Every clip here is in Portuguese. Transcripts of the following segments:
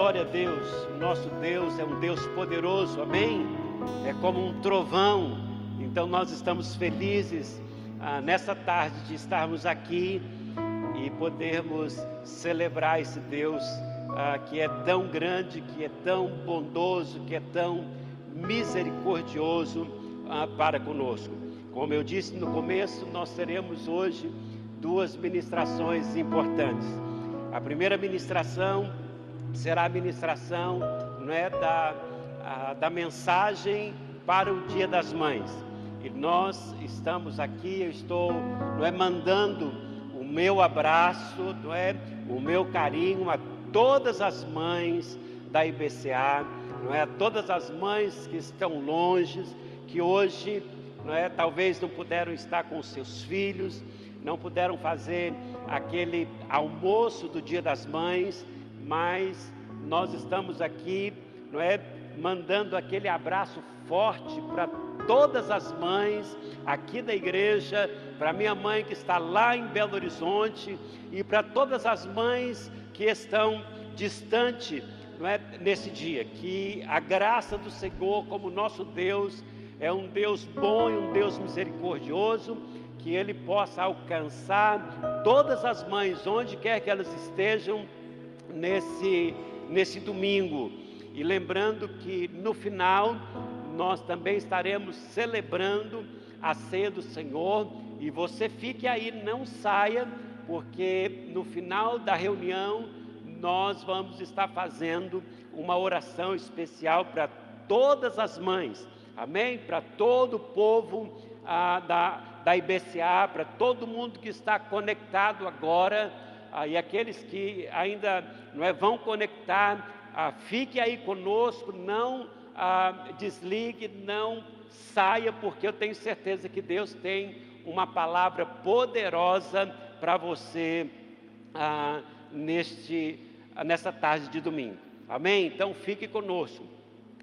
glória a Deus. Nosso Deus é um Deus poderoso, amém? É como um trovão. Então nós estamos felizes ah, nessa tarde de estarmos aqui e podermos celebrar esse Deus ah, que é tão grande, que é tão bondoso, que é tão misericordioso ah, para conosco. Como eu disse no começo, nós teremos hoje duas ministrações importantes. A primeira ministração será a ministração é, da, a, da mensagem para o Dia das Mães. E nós estamos aqui, eu estou não é, mandando o meu abraço, não é, o meu carinho a todas as mães da IBCA, não é, a todas as mães que estão longe, que hoje não é, talvez não puderam estar com seus filhos, não puderam fazer aquele almoço do Dia das Mães, mas nós estamos aqui, não é, mandando aquele abraço forte para todas as mães aqui da igreja, para minha mãe que está lá em Belo Horizonte e para todas as mães que estão distante, não é, nesse dia, que a graça do Senhor, como nosso Deus, é um Deus bom e um Deus misericordioso que Ele possa alcançar todas as mães, onde quer que elas estejam, nesse, nesse domingo. E lembrando que no final nós também estaremos celebrando a ceia do Senhor. E você fique aí, não saia, porque no final da reunião nós vamos estar fazendo uma oração especial para todas as mães, amém? Para todo o povo ah, da, da IBCA, para todo mundo que está conectado agora, e aqueles que ainda não é, vão conectar, ah, fique aí conosco, não ah, desligue, não saia, porque eu tenho certeza que Deus tem uma palavra poderosa para você ah, neste, nessa tarde de domingo. Amém? Então fique conosco.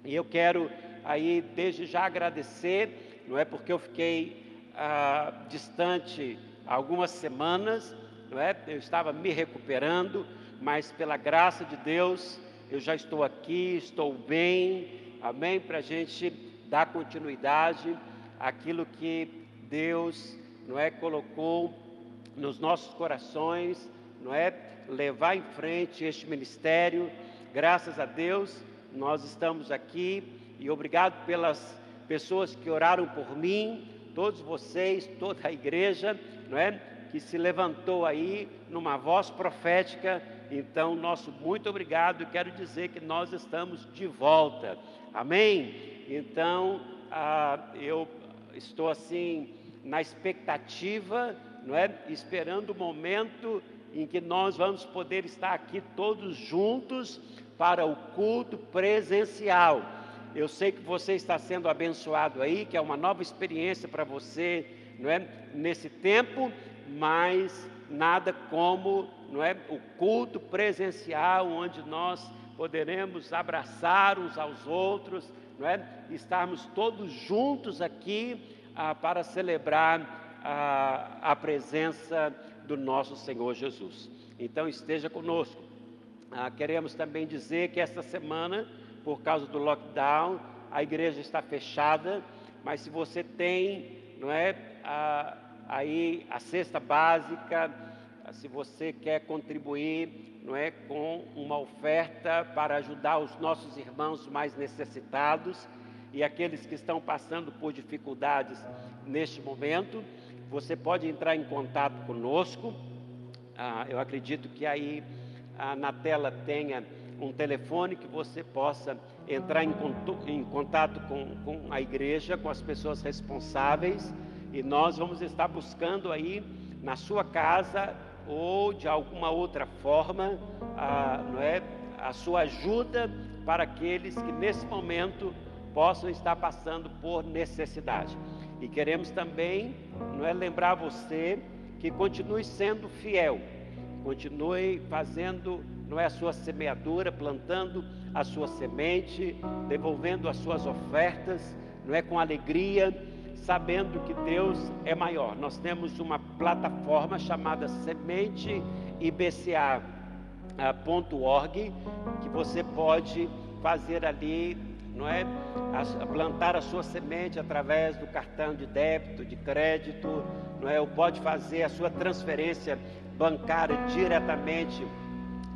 E eu quero aí desde já agradecer, não é porque eu fiquei ah, distante algumas semanas, não é? Eu estava me recuperando, mas pela graça de Deus eu já estou aqui, estou bem, amém? Para a gente dar continuidade àquilo que Deus, não é, colocou nos nossos corações, não é, levar em frente este ministério. Graças a Deus nós estamos aqui e obrigado pelas pessoas que oraram por mim, todos vocês, toda a igreja, não é? Que se levantou aí numa voz profética. Então, nosso muito obrigado. Quero dizer que nós estamos de volta. Amém? Então, ah, eu estou assim na expectativa, não é? Esperando o momento em que nós vamos poder estar aqui todos juntos para o culto presencial. Eu sei que você está sendo abençoado aí, que é uma nova experiência para você, não é? Nesse tempo, mas nada como, não é? O culto presencial onde nós poderemos abraçar uns aos outros, não é? Estarmos todos juntos aqui ah, para celebrar ah, a presença do nosso Senhor Jesus. Então esteja conosco. Ah, queremos também dizer que esta semana por causa do lockdown, a igreja está fechada, mas se você tem, não é, a, aí a cesta básica, se você quer contribuir, não é, com uma oferta para ajudar os nossos irmãos mais necessitados e aqueles que estão passando por dificuldades neste momento, você pode entrar em contato conosco. Ah, eu acredito que aí ah, na tela tenha um telefone que você possa entrar em, contato com, com a igreja, com as pessoas responsáveis, e nós vamos estar buscando aí na sua casa ou de alguma outra forma, a, não é, a sua ajuda para aqueles que nesse momento possam estar passando por necessidade. E queremos também, não é, lembrar você que continue sendo fiel, continue fazendo não é a sua semeadura, plantando a sua semente, devolvendo as suas ofertas, não é com alegria, sabendo que Deus é maior. Nós temos uma plataforma chamada Semente IBCA. .org que você pode fazer ali, não é, plantar a sua semente através do cartão de débito, de crédito, não é, ou pode fazer a sua transferência bancária diretamente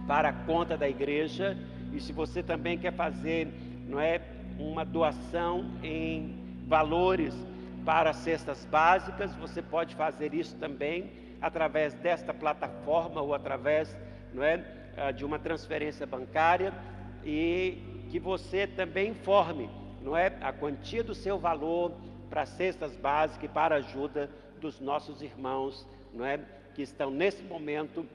para a conta da igreja. E se você também quer fazer, não é, uma doação em valores para cestas básicas, você pode fazer isso também através desta plataforma ou através, não é, ah, de uma transferência bancária e que você também informe, não é, a quantia do seu valor para cestas básicas e para a ajuda dos nossos irmãos, não é, que estão nesse momento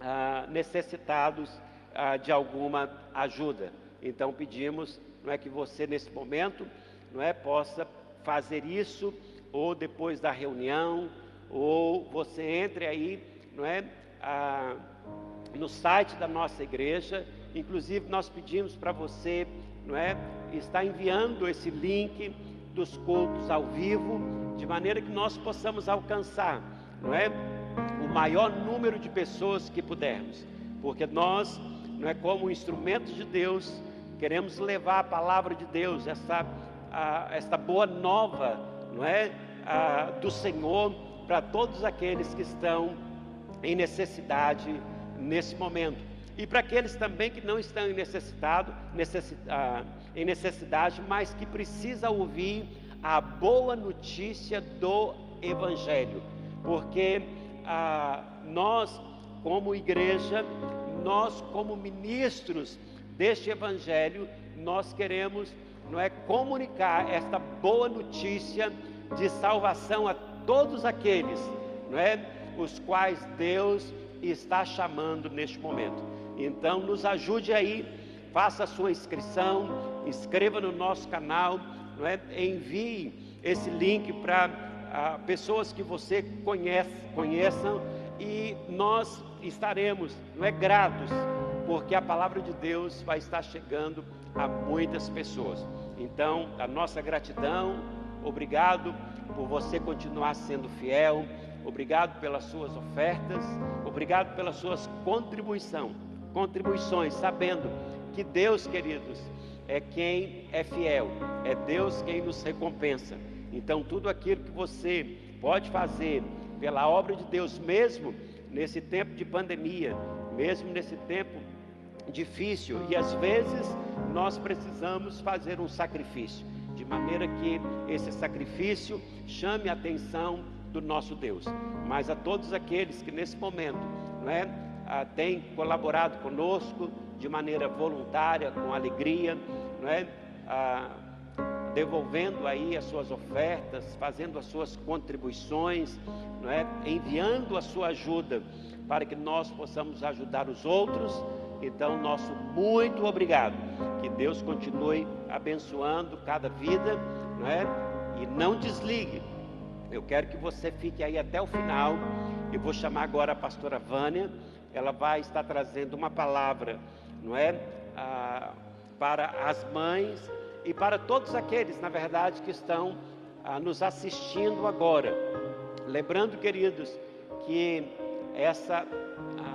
ah, necessitados ah, de alguma ajuda. Então pedimos, não é que você nesse momento, não é, possa fazer isso ou depois da reunião ou você entre aí, não é, ah, no site da nossa igreja. Inclusive nós pedimos para você, não é, estar enviando esse link dos cultos ao vivo, de maneira que nós possamos alcançar, não é, o maior número de pessoas que pudermos, porque nós, não é como instrumentos de Deus, queremos levar a palavra de Deus, essa, a, esta boa nova, não é, a, do Senhor para todos aqueles que estão em necessidade nesse momento. E para aqueles também que não estão em, necessidade, ah, em necessidade, mas que precisa ouvir a boa notícia do Evangelho. Porque nós, como igreja, nós, como ministros deste Evangelho, nós queremos não é comunicar esta boa notícia de salvação a todos aqueles, não é, os quais Deus está chamando neste momento. Então, nos ajude aí, faça a sua inscrição, inscreva no nosso canal, não é? envie esse link para ah, pessoas que você conhece, conheçam e nós estaremos, não é, gratos, porque a palavra de Deus vai estar chegando a muitas pessoas. Então, a nossa gratidão, obrigado por você continuar sendo fiel. Obrigado pelas suas ofertas, obrigado pelas suas contribuição, contribuições, sabendo que Deus, queridos, é quem é fiel, é Deus quem nos recompensa. Então, tudo aquilo que você pode fazer pela obra de Deus, mesmo nesse tempo de pandemia, mesmo nesse tempo difícil, e às vezes nós precisamos fazer um sacrifício de maneira que esse sacrifício chame a atenção do nosso Deus. Mas a todos aqueles que nesse momento é, ah, têm colaborado conosco de maneira voluntária, com alegria, não é, ah, devolvendo aí as suas ofertas, fazendo as suas contribuições, não é, enviando a sua ajuda para que nós possamos ajudar os outros então, nosso muito obrigado. Que Deus continue abençoando cada vida, não é? E não desligue. Eu quero que você fique aí até o final. Eu vou chamar agora a pastora Vânia. Ela vai estar trazendo uma palavra, não é? Ah, para as mães e para todos aqueles, na verdade, que estão ah, nos assistindo agora. Lembrando, queridos, que essa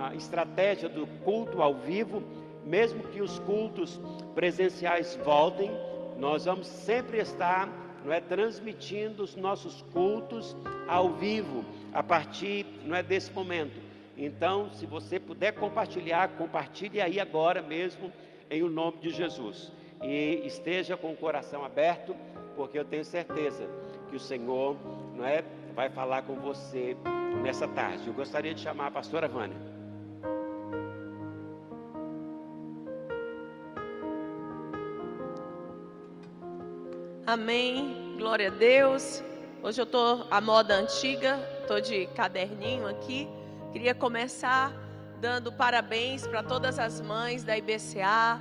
a estratégia do culto ao vivo, mesmo que os cultos presenciais voltem, nós vamos sempre estar não é, transmitindo os nossos cultos ao vivo, a partir não é, desse momento. Então, se você puder compartilhar, compartilhe aí agora mesmo, em o nome de Jesus. E esteja com o coração aberto, porque eu tenho certeza que o Senhor não é, vai falar com você nessa tarde. Eu gostaria de chamar a pastora Vânia. Amém. Glória a Deus. Hoje eu estou à moda antiga, estou de caderninho aqui. Queria começar dando parabéns para todas as mães da IBCA,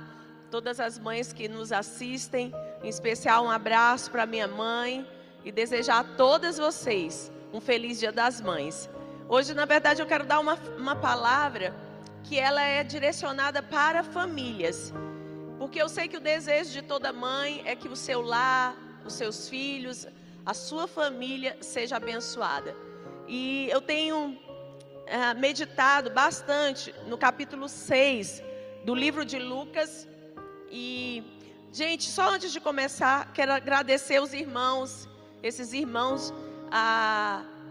todas as mães que nos assistem, em especial um abraço para minha mãe e desejar a todas vocês um feliz Dia das Mães. Hoje, na verdade, eu quero dar uma, uma palavra que ela é direcionada para famílias. Porque eu sei que o desejo de toda mãe é que o seu lar, os seus filhos, a sua família seja abençoada. E eu tenho uh, meditado bastante no capítulo 6 do livro de Lucas. E, gente, só antes de começar, quero agradecer os irmãos, esses irmãos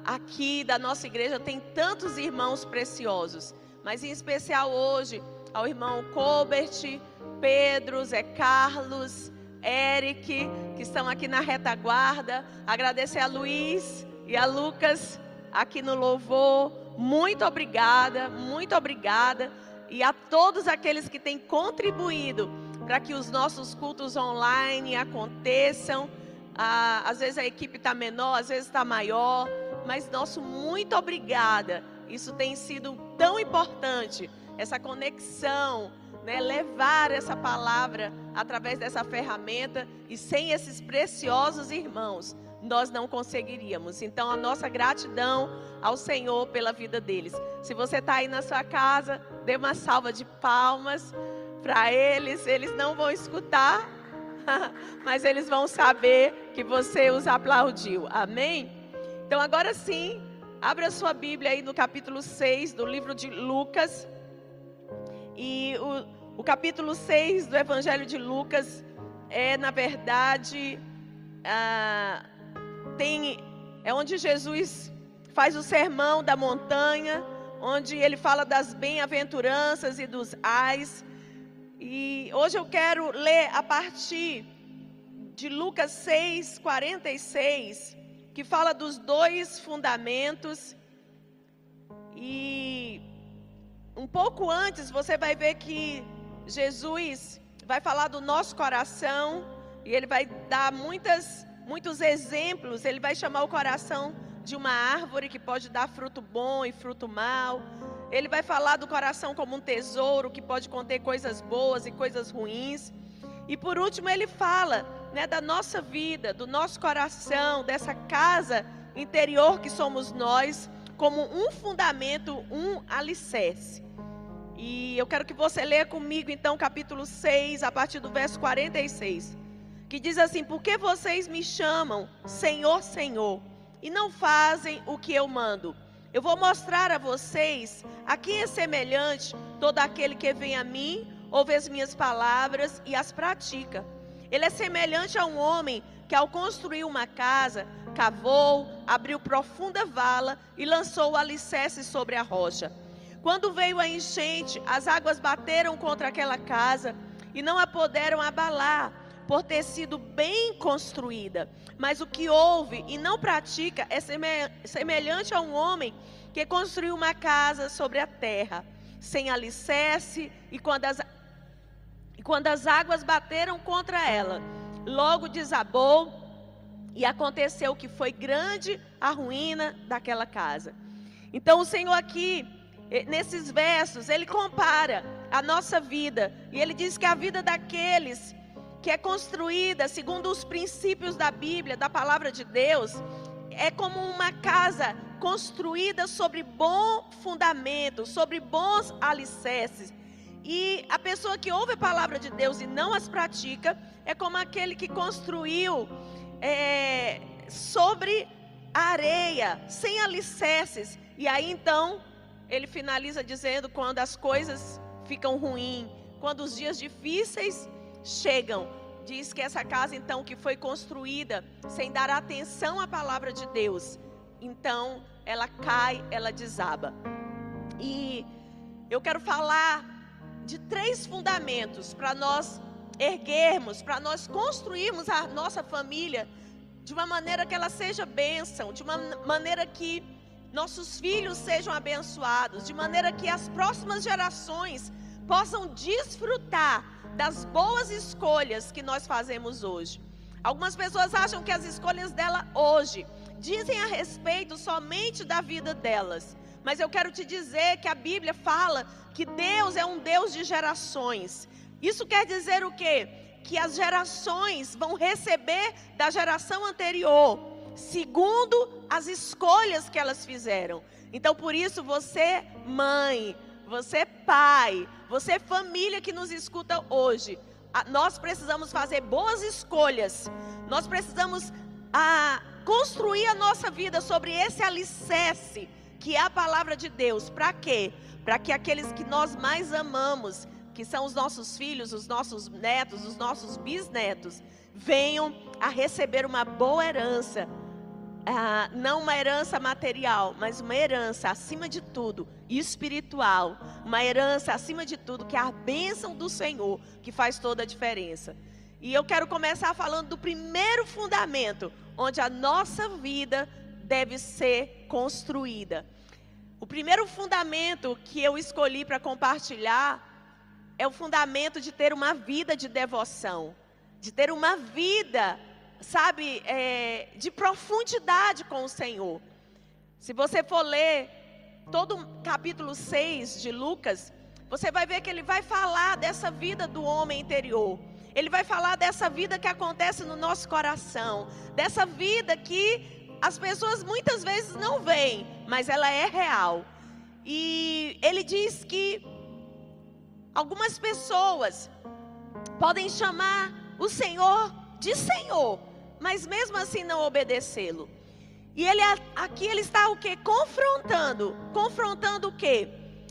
aqui da nossa igreja. Tem tantos irmãos preciosos, mas em especial hoje ao irmão Colbert, Pedro, Zé Carlos, Eric, que estão aqui na retaguarda. Agradecer a Luiz e a Lucas aqui no louvor. Muito obrigada, muito obrigada. E a todos aqueles que têm contribuído para que os nossos cultos online aconteçam. Ah, às vezes a equipe está menor, às vezes está maior, mas nosso muito obrigada. Isso tem sido tão importante, essa conexão, né? levar essa palavra através dessa ferramenta e sem esses preciosos irmãos nós não conseguiríamos. Então, a nossa gratidão ao Senhor pela vida deles. Se você está aí na sua casa, dê uma salva de palmas para eles. Eles não vão escutar, mas eles vão saber que você os aplaudiu. Amém? Então, agora sim, abra sua Bíblia aí no capítulo 6 do livro de Lucas. E o, o capítulo 6 do Evangelho de Lucas é, na verdade, ah, tem, é onde Jesus faz o sermão da montanha, onde ele fala das bem-aventuranças e dos ais. E hoje eu quero ler a partir de Lucas 6, 46, que fala dos dois fundamentos. E um pouco antes você vai ver que Jesus vai falar do nosso coração e ele vai dar muitas muitos exemplos, ele vai chamar o coração de uma árvore que pode dar fruto bom e fruto mau. Ele vai falar do coração como um tesouro que pode conter coisas boas e coisas ruins. E por último, ele fala né, da nossa vida, do nosso coração, dessa casa interior que somos nós, como um fundamento, um alicerce. E eu quero que você leia comigo, então, capítulo 6, a partir do verso 46 que diz assim: Por que vocês me chamam Senhor, Senhor, e não fazem o que eu mando? Eu vou mostrar a vocês a quem é semelhante todo aquele que vem a mim, ouve as minhas palavras e as pratica. Ele é semelhante a um homem que, ao construir uma casa, cavou, abriu profunda vala e lançou o alicerce sobre a rocha. Quando veio a enchente, as águas bateram contra aquela casa e não a puderam abalar, por ter sido bem construída. Mas o que ouve e não pratica é semelhante a um homem que construiu uma casa sobre a terra, sem alicerce, e quando as, e quando as águas bateram contra ela, logo desabou, e aconteceu que foi grande a ruína daquela casa. Então o Senhor aqui, nesses versos, ele compara a nossa vida, e ele diz que a vida daqueles que é construída segundo os princípios da Bíblia, da palavra de Deus, é como uma casa construída sobre bom fundamento, sobre bons alicerces. E a pessoa que ouve a palavra de Deus e não as pratica, é como aquele que construiu é, sobre areia, sem alicerces. E aí então, ele finaliza dizendo: quando as coisas ficam ruins, quando os dias difíceis chegam. Diz que essa casa, então, que foi construída sem dar atenção à palavra de Deus, então ela cai, ela desaba. E eu quero falar de três fundamentos para nós erguermos, para nós construirmos a nossa família de uma maneira que ela seja bênção, de uma maneira que nossos filhos sejam abençoados, de maneira que as próximas gerações possam desfrutar das boas escolhas que nós fazemos hoje. Algumas pessoas acham que as escolhas dela hoje dizem a respeito somente da vida delas. Mas eu quero te dizer que a Bíblia fala que Deus é um Deus de gerações. Isso quer dizer o quê? Que as gerações vão receber da geração anterior, segundo as escolhas que elas fizeram. Então, por isso, você, mãe, você, pai, você, família que nos escuta hoje, nós precisamos fazer boas escolhas. Nós precisamos a, construir a nossa vida sobre esse alicerce que é a palavra de Deus. Para quê? Para que aqueles que nós mais amamos, que são os nossos filhos, os nossos netos, os nossos bisnetos, venham a receber uma boa herança. Ah, não uma herança material, mas uma herança acima de tudo espiritual, uma herança acima de tudo que é a bênção do Senhor que faz toda a diferença. E eu quero começar falando do primeiro fundamento, onde a nossa vida deve ser construída. O primeiro fundamento que eu escolhi para compartilhar é o fundamento de ter uma vida de devoção, de ter uma vida, sabe, é, de profundidade com o Senhor. Se você for ler todo o capítulo 6 de Lucas, você vai ver que ele vai falar dessa vida do homem interior. Ele vai falar dessa vida que acontece no nosso coração, dessa vida que as pessoas muitas vezes não veem, mas ela é real. E ele diz que Algumas pessoas podem chamar o Senhor de Senhor, mas mesmo assim não obedecê-lo. E ele aqui ele está o que? Confrontando. Confrontando o que?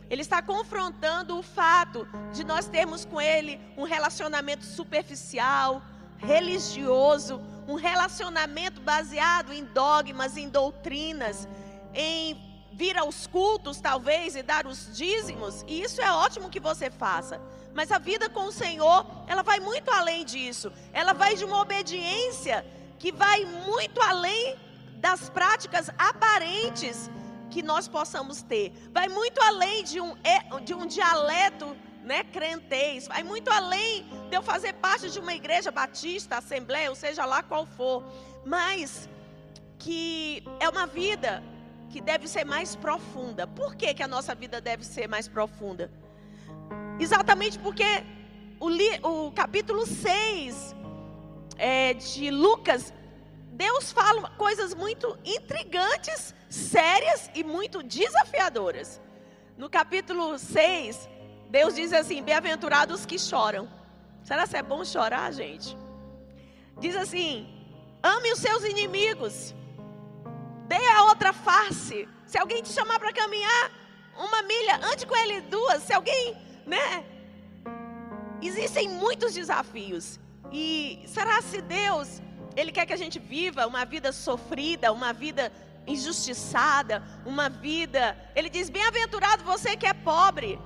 Ele está confrontando o fato de nós termos com ele um relacionamento superficial, religioso, um relacionamento baseado em dogmas, em doutrinas, em vir aos cultos, talvez, e dar os dízimos, e isso é ótimo que você faça. Mas a vida com o Senhor, ela vai muito além disso. Ela vai de uma obediência que vai muito além das práticas aparentes que nós possamos ter. Vai muito além de um, de um dialeto né, crentez. Vai muito além de eu fazer parte de uma igreja batista, assembleia, ou seja lá qual for. Mas que é uma vida que deve ser mais profunda. Por que, que a nossa vida deve ser mais profunda? Exatamente porque o, li, o capítulo 6 é, de Lucas, Deus fala coisas muito intrigantes, sérias e muito desafiadoras. No capítulo 6, Deus diz assim: Bem-aventurados que choram. Será que é bom chorar, gente? Diz assim: Ame os seus inimigos. Dê a outra face. Se alguém te chamar para caminhar uma milha, ande com ele duas. Se alguém, né? Existem muitos desafios. E será se Deus, Ele quer que a gente viva uma vida sofrida, uma vida injustiçada, uma vida. Ele diz: Bem-aventurado você que é pobre.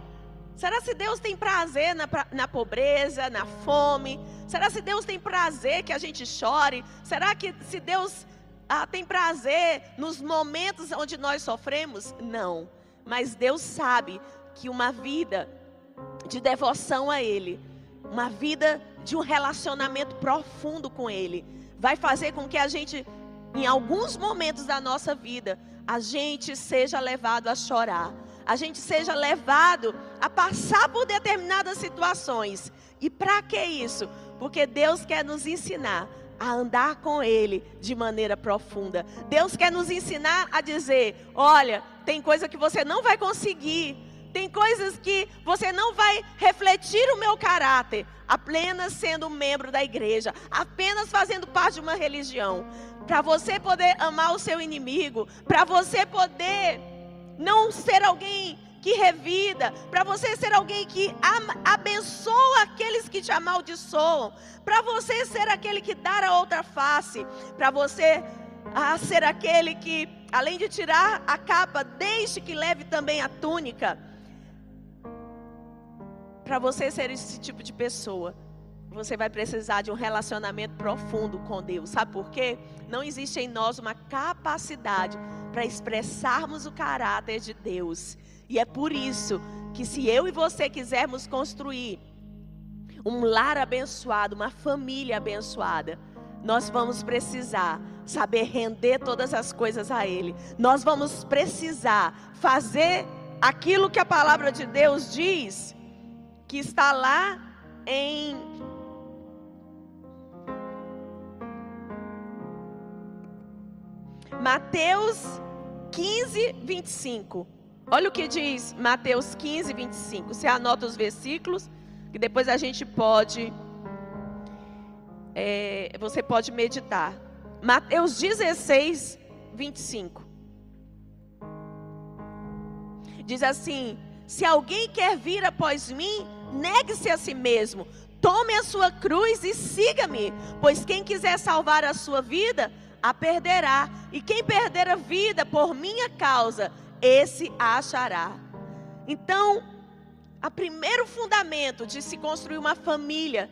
Será se Deus tem prazer na, na pobreza, na fome? Será se Deus tem prazer que a gente chore? Será que se Deus ah, tem prazer nos momentos onde nós sofremos? Não. Mas Deus sabe que uma vida de devoção a Ele, uma vida de um relacionamento profundo com Ele, vai fazer com que a gente, em alguns momentos da nossa vida, a gente seja levado a chorar, a gente seja levado a passar por determinadas situações. E para que isso? Porque Deus quer nos ensinar a andar com Ele de maneira profunda. Deus quer nos ensinar a dizer: olha, tem coisa que você não vai conseguir, tem coisas que você não vai refletir o meu caráter, apenas sendo membro da igreja, apenas fazendo parte de uma religião. Para você poder amar o seu inimigo, para você poder não ser alguém que revida, para você ser alguém que abençoa aqueles que te amaldiçoam, para você ser aquele que dá a outra face, para você ah, ser aquele que, além de tirar a capa, deixe que leve também a túnica. Para você ser esse tipo de pessoa, você vai precisar de um relacionamento profundo com Deus. Sabe por quê? Não existe em nós uma capacidade para expressarmos o caráter de Deus. E é por isso que se eu e você quisermos construir um lar abençoado, uma família abençoada, nós vamos precisar saber render todas as coisas a Ele. Nós vamos precisar fazer aquilo que a palavra de Deus diz, que está lá em Mateus 15, 25. Olha o que diz Mateus 15, 25. Você anota os versículos, que depois a gente pode. É, você pode meditar. Mateus 16, 25. Diz assim: Se alguém quer vir após mim, negue-se a si mesmo, tome a sua cruz e siga-me. Pois quem quiser salvar a sua vida, a perderá. E quem perder a vida por minha causa, esse a achará. Então, o primeiro fundamento de se construir uma família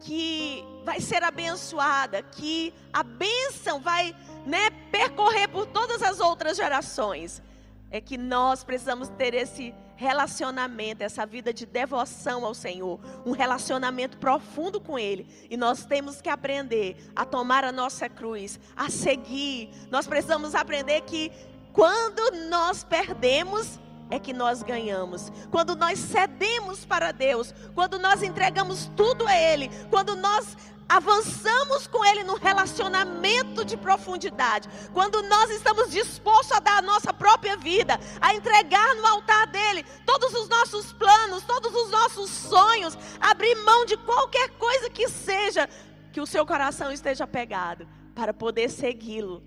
que vai ser abençoada, que a bênção vai né, percorrer por todas as outras gerações, é que nós precisamos ter esse relacionamento, essa vida de devoção ao Senhor, um relacionamento profundo com Ele. E nós temos que aprender a tomar a nossa cruz, a seguir. Nós precisamos aprender que quando nós perdemos, é que nós ganhamos. Quando nós cedemos para Deus, quando nós entregamos tudo a Ele, quando nós avançamos com Ele no relacionamento de profundidade, quando nós estamos dispostos a dar a nossa própria vida, a entregar no altar dele todos os nossos planos, todos os nossos sonhos, abrir mão de qualquer coisa que seja, que o seu coração esteja pegado, para poder segui-lo.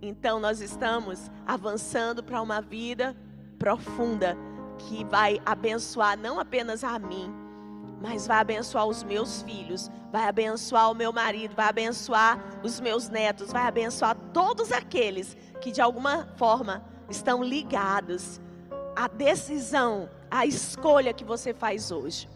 Então nós estamos avançando para uma vida profunda que vai abençoar não apenas a mim, mas vai abençoar os meus filhos, vai abençoar o meu marido, vai abençoar os meus netos, vai abençoar todos aqueles que de alguma forma estão ligados à decisão, à escolha que você faz hoje.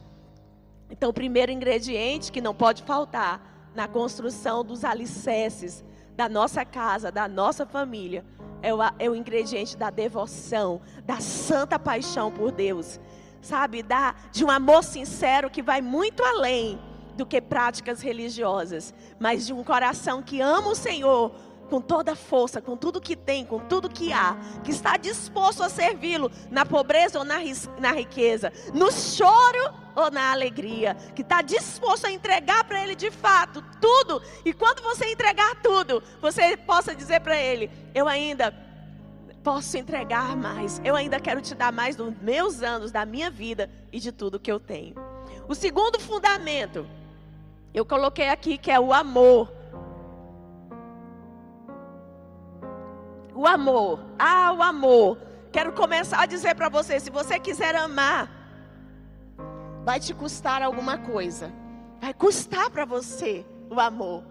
Então, o primeiro ingrediente que não pode faltar na construção dos alicerces da nossa casa, da nossa família, é o, é o ingrediente da devoção, da santa paixão por Deus. Sabe, da, de um amor sincero que vai muito além do que práticas religiosas, mas de um coração que ama o Senhor com toda a força, com tudo que tem, com tudo que há, que está disposto a servi-lo na pobreza ou na, na riqueza, no choro ou na alegria, que está disposto a entregar para Ele de fato tudo, e quando você entregar tudo, você possa dizer para Ele: Eu ainda posso entregar mais, eu ainda quero te dar mais dos meus anos, da minha vida e de tudo que eu tenho. O segundo fundamento, eu coloquei aqui que é o amor. O amor. Ah, o amor. Quero começar a dizer para você: se você quiser amar, vai te custar alguma coisa. Vai custar para você o amor.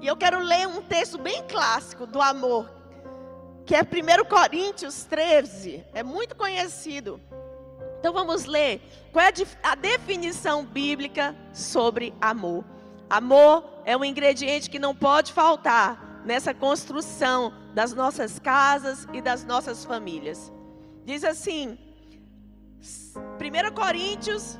E eu quero ler um texto bem clássico do amor, que é 1 Coríntios 13. É muito conhecido. Então vamos ler qual é a definição bíblica sobre amor. Amor é um ingrediente que não pode faltar nessa construção das nossas casas e das nossas famílias. Diz assim, 1 Coríntios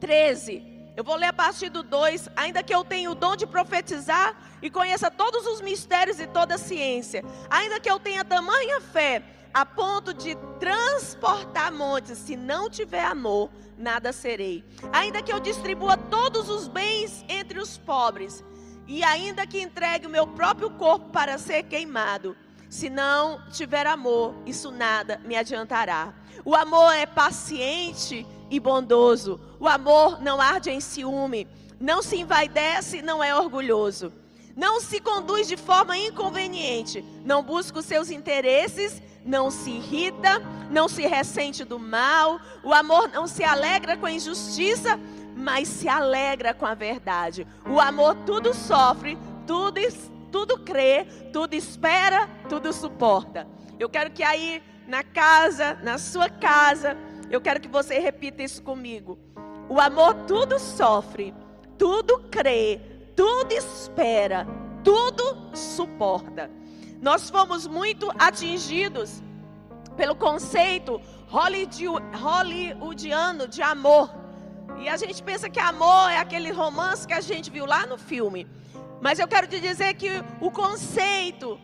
13. Eu vou ler a partir do 2. Ainda que eu tenha o dom de profetizar e conheça todos os mistérios e toda a ciência, ainda que eu tenha tamanha fé a ponto de transportar montes, se não tiver amor, nada serei. Ainda que eu distribua todos os bens entre os pobres, e ainda que entregue o meu próprio corpo para ser queimado, se não tiver amor, isso nada me adiantará. O amor é paciente e bondoso. O amor não arde em ciúme, não se envaidece, não é orgulhoso. Não se conduz de forma inconveniente, não busca os seus interesses, não se irrita, não se ressente do mal. O amor não se alegra com a injustiça, mas se alegra com a verdade. O amor tudo sofre, tudo, tudo crê, tudo espera, tudo suporta. Eu quero que aí na casa, na sua casa, eu quero que você repita isso comigo. O amor tudo sofre, tudo crê, tudo espera, tudo suporta. Nós fomos muito atingidos pelo conceito hollywoodiano de amor. E a gente pensa que amor é aquele romance que a gente viu lá no filme. Mas eu quero te dizer que o conceito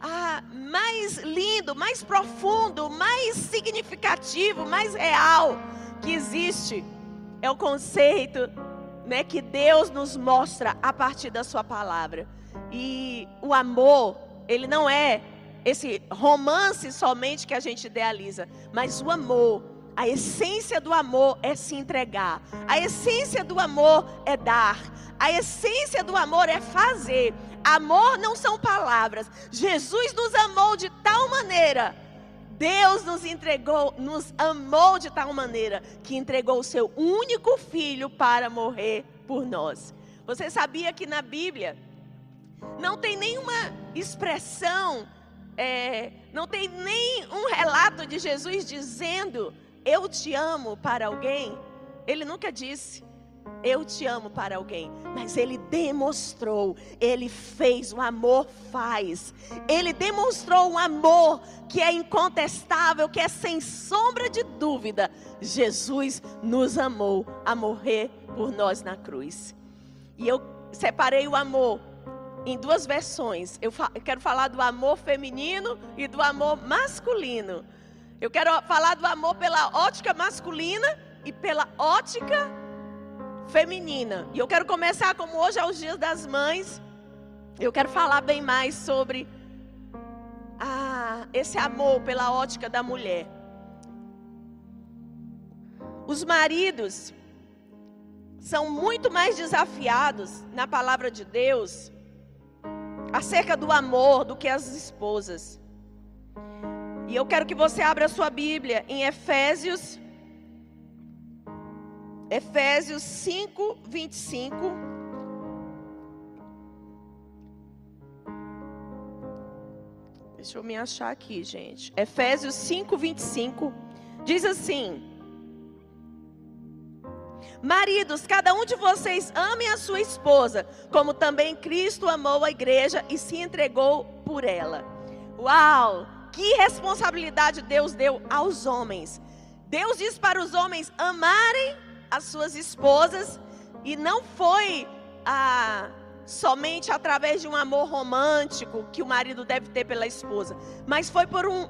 ah, mais lindo, mais profundo, mais significativo, mais real que existe é o conceito né, que Deus nos mostra a partir da Sua palavra. E o amor, ele não é esse romance somente que a gente idealiza, mas o amor a essência do amor é se entregar. A essência do amor é dar. A essência do amor é fazer. Amor não são palavras. Jesus nos amou de tal maneira, Deus nos entregou, nos amou de tal maneira que entregou o seu único filho para morrer por nós. Você sabia que na Bíblia não tem nenhuma expressão, é, não tem nem um relato de Jesus dizendo eu te amo para alguém? Ele nunca disse eu te amo para alguém, mas ele demonstrou, ele fez, o amor faz. Ele demonstrou um amor que é incontestável, que é sem sombra de dúvida. Jesus nos amou a morrer por nós na cruz. E eu separei o amor em duas versões. Eu, eu quero falar do amor feminino e do amor masculino. Eu quero falar do amor pela ótica masculina e pela ótica feminina. E eu quero começar, como hoje é os dias das mães, eu quero falar bem mais sobre ah, esse amor pela ótica da mulher. Os maridos são muito mais desafiados na palavra de Deus acerca do amor do que as esposas. E eu quero que você abra a sua Bíblia em Efésios Efésios 5, 25. Deixa eu me achar aqui, gente. Efésios 5, 25. Diz assim: Maridos, cada um de vocês ame a sua esposa, como também Cristo amou a igreja e se entregou por ela. Uau! Que responsabilidade Deus deu aos homens. Deus diz para os homens amarem as suas esposas e não foi ah, somente através de um amor romântico que o marido deve ter pela esposa, mas foi por um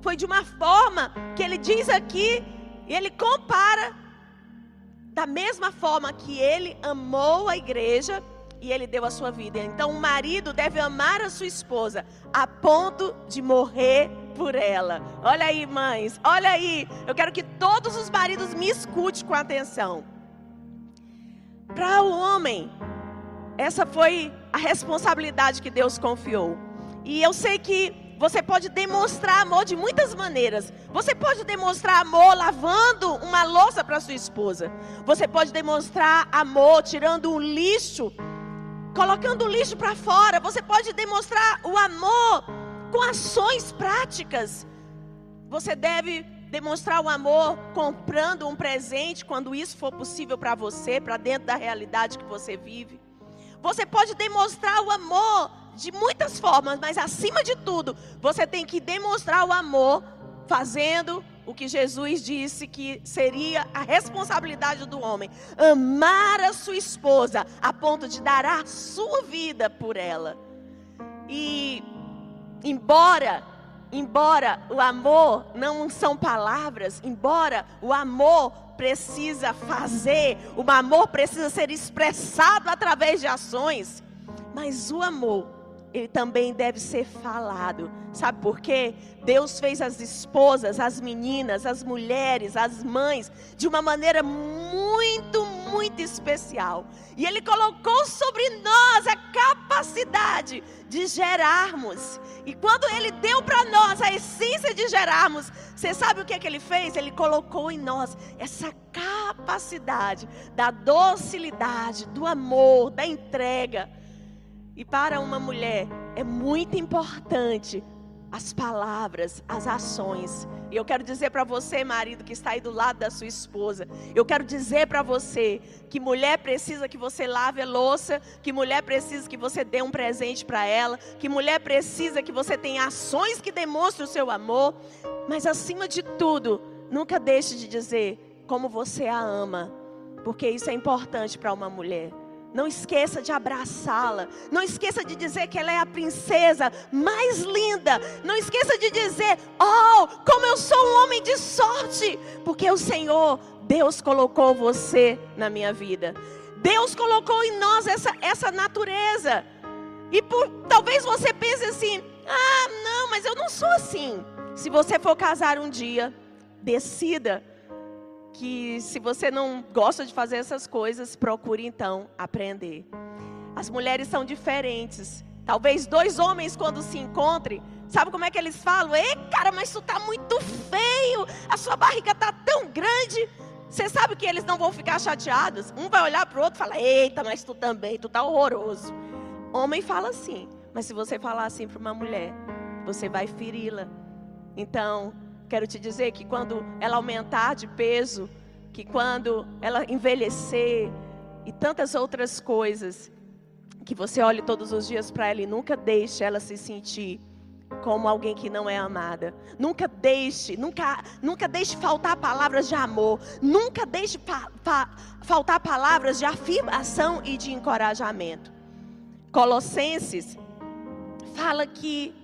foi de uma forma que ele diz aqui, e ele compara da mesma forma que ele amou a igreja e ele deu a sua vida. Então, o marido deve amar a sua esposa a ponto de morrer por ela. Olha aí, mães, olha aí. Eu quero que todos os maridos me escutem com atenção. Para o homem, essa foi a responsabilidade que Deus confiou. E eu sei que você pode demonstrar amor de muitas maneiras. Você pode demonstrar amor lavando uma louça para sua esposa. Você pode demonstrar amor tirando um lixo, colocando o lixo para fora. Você pode demonstrar o amor com ações práticas. Você deve demonstrar o amor comprando um presente quando isso for possível para você, para dentro da realidade que você vive. Você pode demonstrar o amor de muitas formas, mas acima de tudo, você tem que demonstrar o amor fazendo o que Jesus disse que seria a responsabilidade do homem: amar a sua esposa a ponto de dar a sua vida por ela. E embora embora o amor não são palavras, embora o amor precisa fazer, o amor precisa ser expressado através de ações, mas o amor ele também deve ser falado. Sabe por quê? Deus fez as esposas, as meninas, as mulheres, as mães de uma maneira muito, muito especial. E ele colocou sobre nós a capacidade de gerarmos. E quando ele deu para nós a essência de gerarmos, você sabe o que, é que ele fez? Ele colocou em nós essa capacidade da docilidade, do amor, da entrega. E para uma mulher é muito importante as palavras, as ações. E eu quero dizer para você, marido, que está aí do lado da sua esposa, eu quero dizer para você que mulher precisa que você lave a louça, que mulher precisa que você dê um presente para ela, que mulher precisa que você tenha ações que demonstrem o seu amor, mas acima de tudo, nunca deixe de dizer como você a ama, porque isso é importante para uma mulher. Não esqueça de abraçá-la. Não esqueça de dizer que ela é a princesa mais linda. Não esqueça de dizer: Oh, como eu sou um homem de sorte, porque o Senhor, Deus colocou você na minha vida. Deus colocou em nós essa, essa natureza. E por, talvez você pense assim: Ah, não, mas eu não sou assim. Se você for casar um dia, decida que se você não gosta de fazer essas coisas, procure então aprender. As mulheres são diferentes. Talvez dois homens, quando se encontrem, Sabe como é que eles falam? Ei, cara, mas tu tá muito feio. A sua barriga tá tão grande. Você sabe que eles não vão ficar chateados? Um vai olhar para o outro e falar: Eita, mas tu também, tu tá horroroso. Homem fala assim, mas se você falar assim para uma mulher, você vai feri-la. Então, quero te dizer que quando ela aumentar de peso, que quando ela envelhecer e tantas outras coisas, que você olhe todos os dias para ela e nunca deixe ela se sentir como alguém que não é amada. Nunca deixe, nunca, nunca deixe faltar palavras de amor. Nunca deixe fa, fa, faltar palavras de afirmação e de encorajamento. Colossenses fala que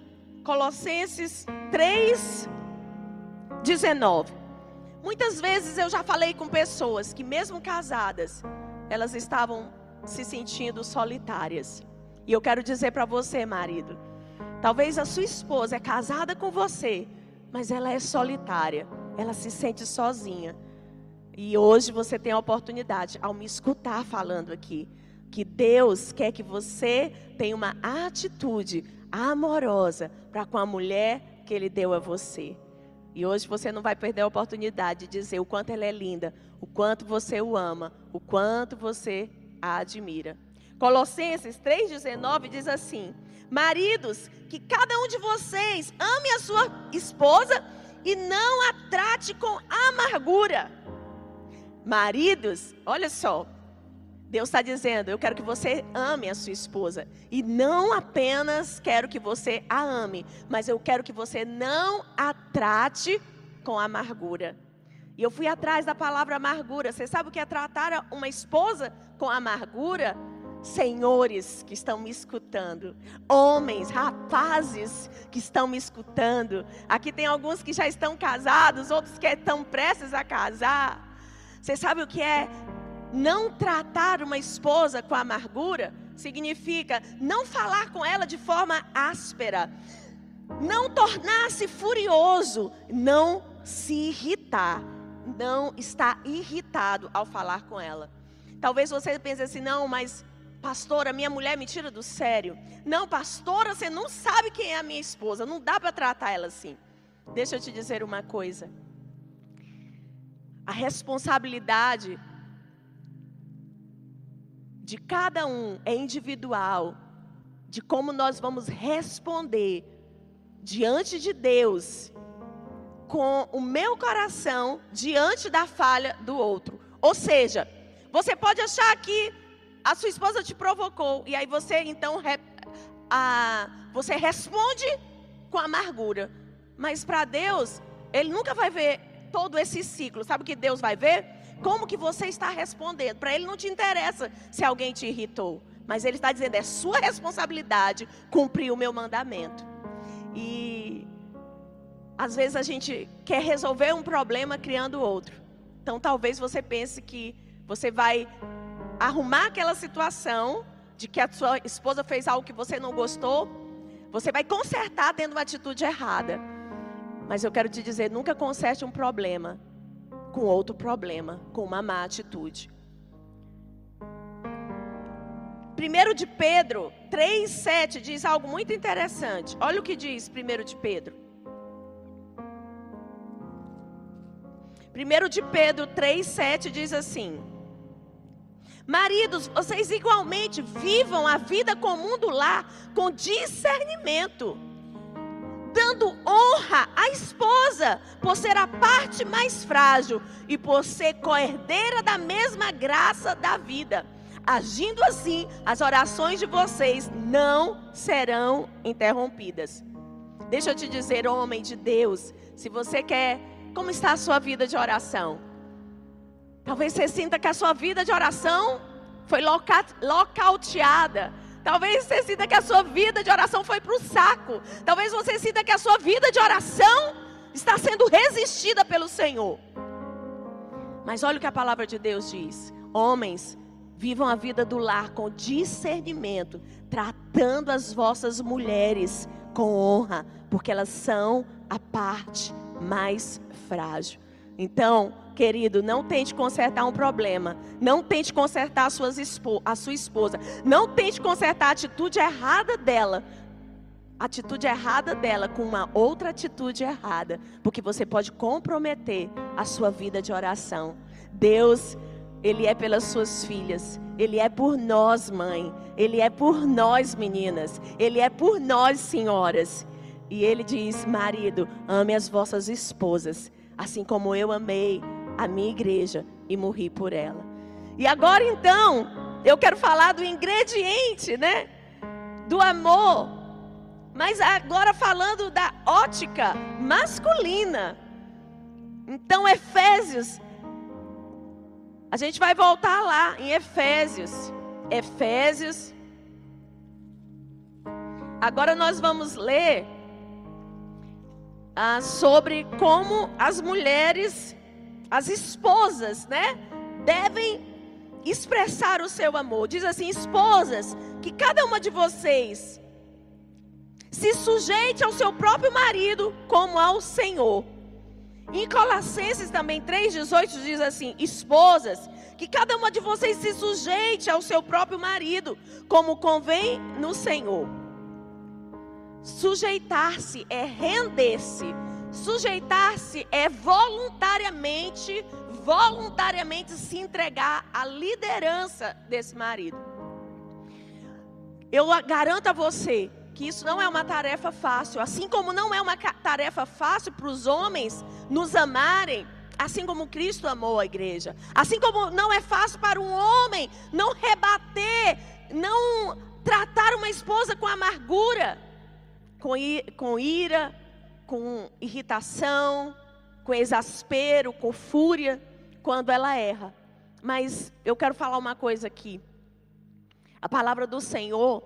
Colossenses 3 19. Muitas vezes eu já falei com pessoas que mesmo casadas, elas estavam se sentindo solitárias. E eu quero dizer para você, marido, Talvez a sua esposa é casada com você, mas ela é solitária, ela se sente sozinha. E hoje você tem a oportunidade, ao me escutar falando aqui, que Deus quer que você tenha uma atitude amorosa para com a mulher que Ele deu a você. E hoje você não vai perder a oportunidade de dizer o quanto ela é linda, o quanto você o ama, o quanto você a admira. Colossenses 3,19 diz assim: Maridos, que cada um de vocês ame a sua esposa e não a trate com amargura. Maridos, olha só, Deus está dizendo: eu quero que você ame a sua esposa. E não apenas quero que você a ame, mas eu quero que você não a trate com amargura. E eu fui atrás da palavra amargura. Você sabe o que é tratar uma esposa com amargura? senhores que estão me escutando, homens, rapazes que estão me escutando. Aqui tem alguns que já estão casados, outros que estão prestes a casar. Você sabe o que é não tratar uma esposa com amargura? Significa não falar com ela de forma áspera, não tornar-se furioso, não se irritar, não estar irritado ao falar com ela. Talvez você pense assim, não, mas pastora, minha mulher me tira do sério. Não, pastora, você não sabe quem é a minha esposa. Não dá para tratar ela assim. Deixa eu te dizer uma coisa. A responsabilidade de cada um é individual, de como nós vamos responder diante de Deus com o meu coração diante da falha do outro. Ou seja, você pode achar que a sua esposa te provocou e aí você então a, você responde com amargura. Mas para Deus, ele nunca vai ver todo esse ciclo. Sabe o que Deus vai ver? Como que você está respondendo? Para ele não te interessa se alguém te irritou, mas ele está dizendo é sua responsabilidade cumprir o meu mandamento. E às vezes a gente quer resolver um problema criando outro. Então talvez você pense que você vai arrumar aquela situação de que a sua esposa fez algo que você não gostou, você vai consertar tendo uma atitude errada. Mas eu quero te dizer, nunca conserte um problema com outro problema, com uma má atitude. 1 de Pedro 3,7 diz algo muito interessante. Olha o que diz 1 de Pedro. 1 de Pedro 3,7 diz assim: Maridos, vocês igualmente vivam a vida comum do lar com discernimento, dando honra à esposa por ser a parte mais frágil e por ser coerdeira da mesma graça da vida. Agindo assim, as orações de vocês não serão interrompidas. Deixa eu te dizer, homem de Deus, se você quer, como está a sua vida de oração? Talvez você sinta que a sua vida de oração foi locauteada. Talvez você sinta que a sua vida de oração foi para o saco. Talvez você sinta que a sua vida de oração está sendo resistida pelo Senhor. Mas olha o que a palavra de Deus diz: Homens, vivam a vida do lar com discernimento, tratando as vossas mulheres com honra, porque elas são a parte mais frágil. Então, querido, não tente consertar um problema. Não tente consertar a, a sua esposa. Não tente consertar a atitude errada dela. atitude errada dela com uma outra atitude errada, porque você pode comprometer a sua vida de oração. Deus, ele é pelas suas filhas, ele é por nós, mãe, ele é por nós, meninas, ele é por nós, senhoras. E ele diz: "Marido, ame as vossas esposas, assim como eu amei a minha igreja e morri por ela." E agora então, eu quero falar do ingrediente, né? Do amor mas agora falando da ótica masculina. Então, Efésios, a gente vai voltar lá em Efésios. Efésios. Agora nós vamos ler ah, sobre como as mulheres, as esposas, né, devem expressar o seu amor. Diz assim: esposas, que cada uma de vocês se sujeite ao seu próprio marido como ao Senhor. Em Colossenses também 3,18 diz assim: Esposas, que cada uma de vocês se sujeite ao seu próprio marido, como convém no Senhor. Sujeitar-se é render-se. Sujeitar-se é voluntariamente, voluntariamente se entregar à liderança desse marido. Eu garanto a você que isso não é uma tarefa fácil. Assim como não é uma tarefa fácil para os homens nos amarem, assim como Cristo amou a igreja. Assim como não é fácil para um homem não rebater, não tratar uma esposa com amargura, com, ira, com irritação, com exaspero, com fúria, quando ela erra. Mas eu quero falar uma coisa aqui. A palavra do Senhor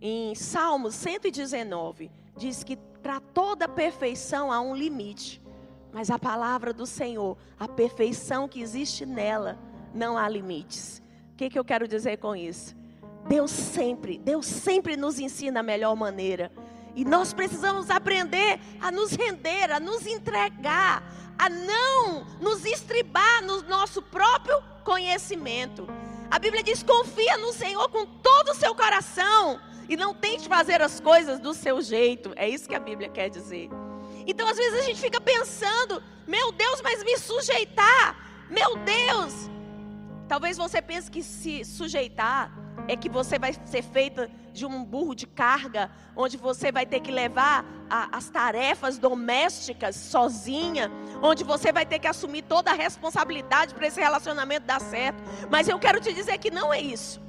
em Salmos 119, diz que para toda perfeição há um limite. Mas a palavra do Senhor, a perfeição que existe nela, não há limites. O que, que eu quero dizer com isso? Deus sempre, Deus sempre nos ensina a melhor maneira. E nós precisamos aprender a nos render, a nos entregar, a não nos estribar no nosso próprio conhecimento. A Bíblia diz: confia no Senhor com todo o seu coração e não tente fazer as coisas do seu jeito. É isso que a Bíblia quer dizer. Então, às vezes a gente fica pensando: meu Deus, mas me sujeitar, meu Deus. Talvez você pense que se sujeitar é que você vai ser feita de um burro de carga, onde você vai ter que levar a, as tarefas domésticas sozinha, onde você vai ter que assumir toda a responsabilidade para esse relacionamento dar certo. Mas eu quero te dizer que não é isso.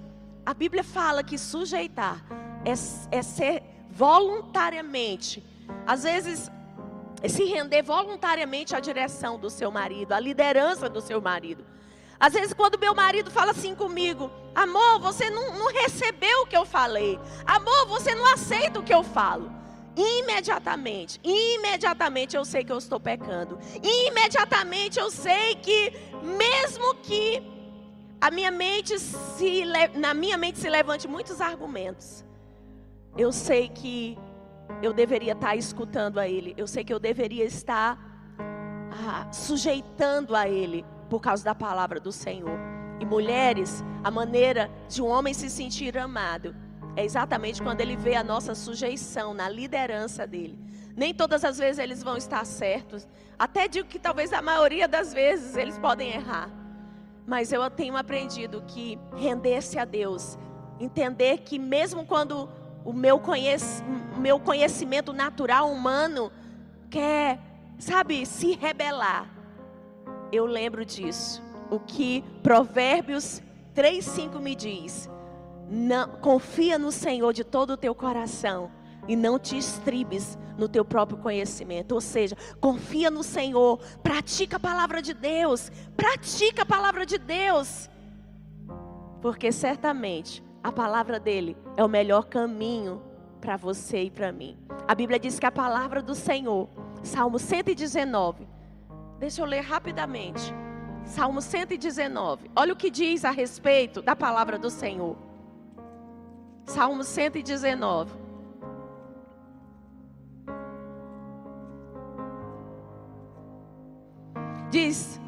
A Bíblia fala que sujeitar é, é ser voluntariamente, às vezes, se render voluntariamente à direção do seu marido, à liderança do seu marido. Às vezes, quando meu marido fala assim comigo, amor, você não, não recebeu o que eu falei, amor, você não aceita o que eu falo. Imediatamente, imediatamente eu sei que eu estou pecando. Imediatamente eu sei que, mesmo que a minha mente se, na minha mente se levante muitos argumentos, eu sei que eu deveria estar escutando a Ele. Eu sei que eu deveria estar ah, sujeitando a Ele por causa da palavra do Senhor. E mulheres, a maneira de um homem se sentir amado é exatamente quando ele vê a nossa sujeição na liderança dele. Nem todas as vezes eles vão estar certos. Até digo que talvez a maioria das vezes eles podem errar. Mas eu tenho aprendido que render-se a Deus, entender que mesmo quando o meu, conhec meu conhecimento natural humano quer, sabe, se rebelar. Eu lembro disso. O que Provérbios 3,5 me diz. Não, confia no Senhor de todo o teu coração e não te estribes no teu próprio conhecimento. Ou seja, confia no Senhor, pratica a palavra de Deus, pratica a palavra de Deus. Porque certamente a palavra dele é o melhor caminho para você e para mim. A Bíblia diz que a palavra do Senhor, Salmo 119. Deixa eu ler rapidamente. Salmo 119. Olha o que diz a respeito da palavra do Senhor. Salmo 119. Diz: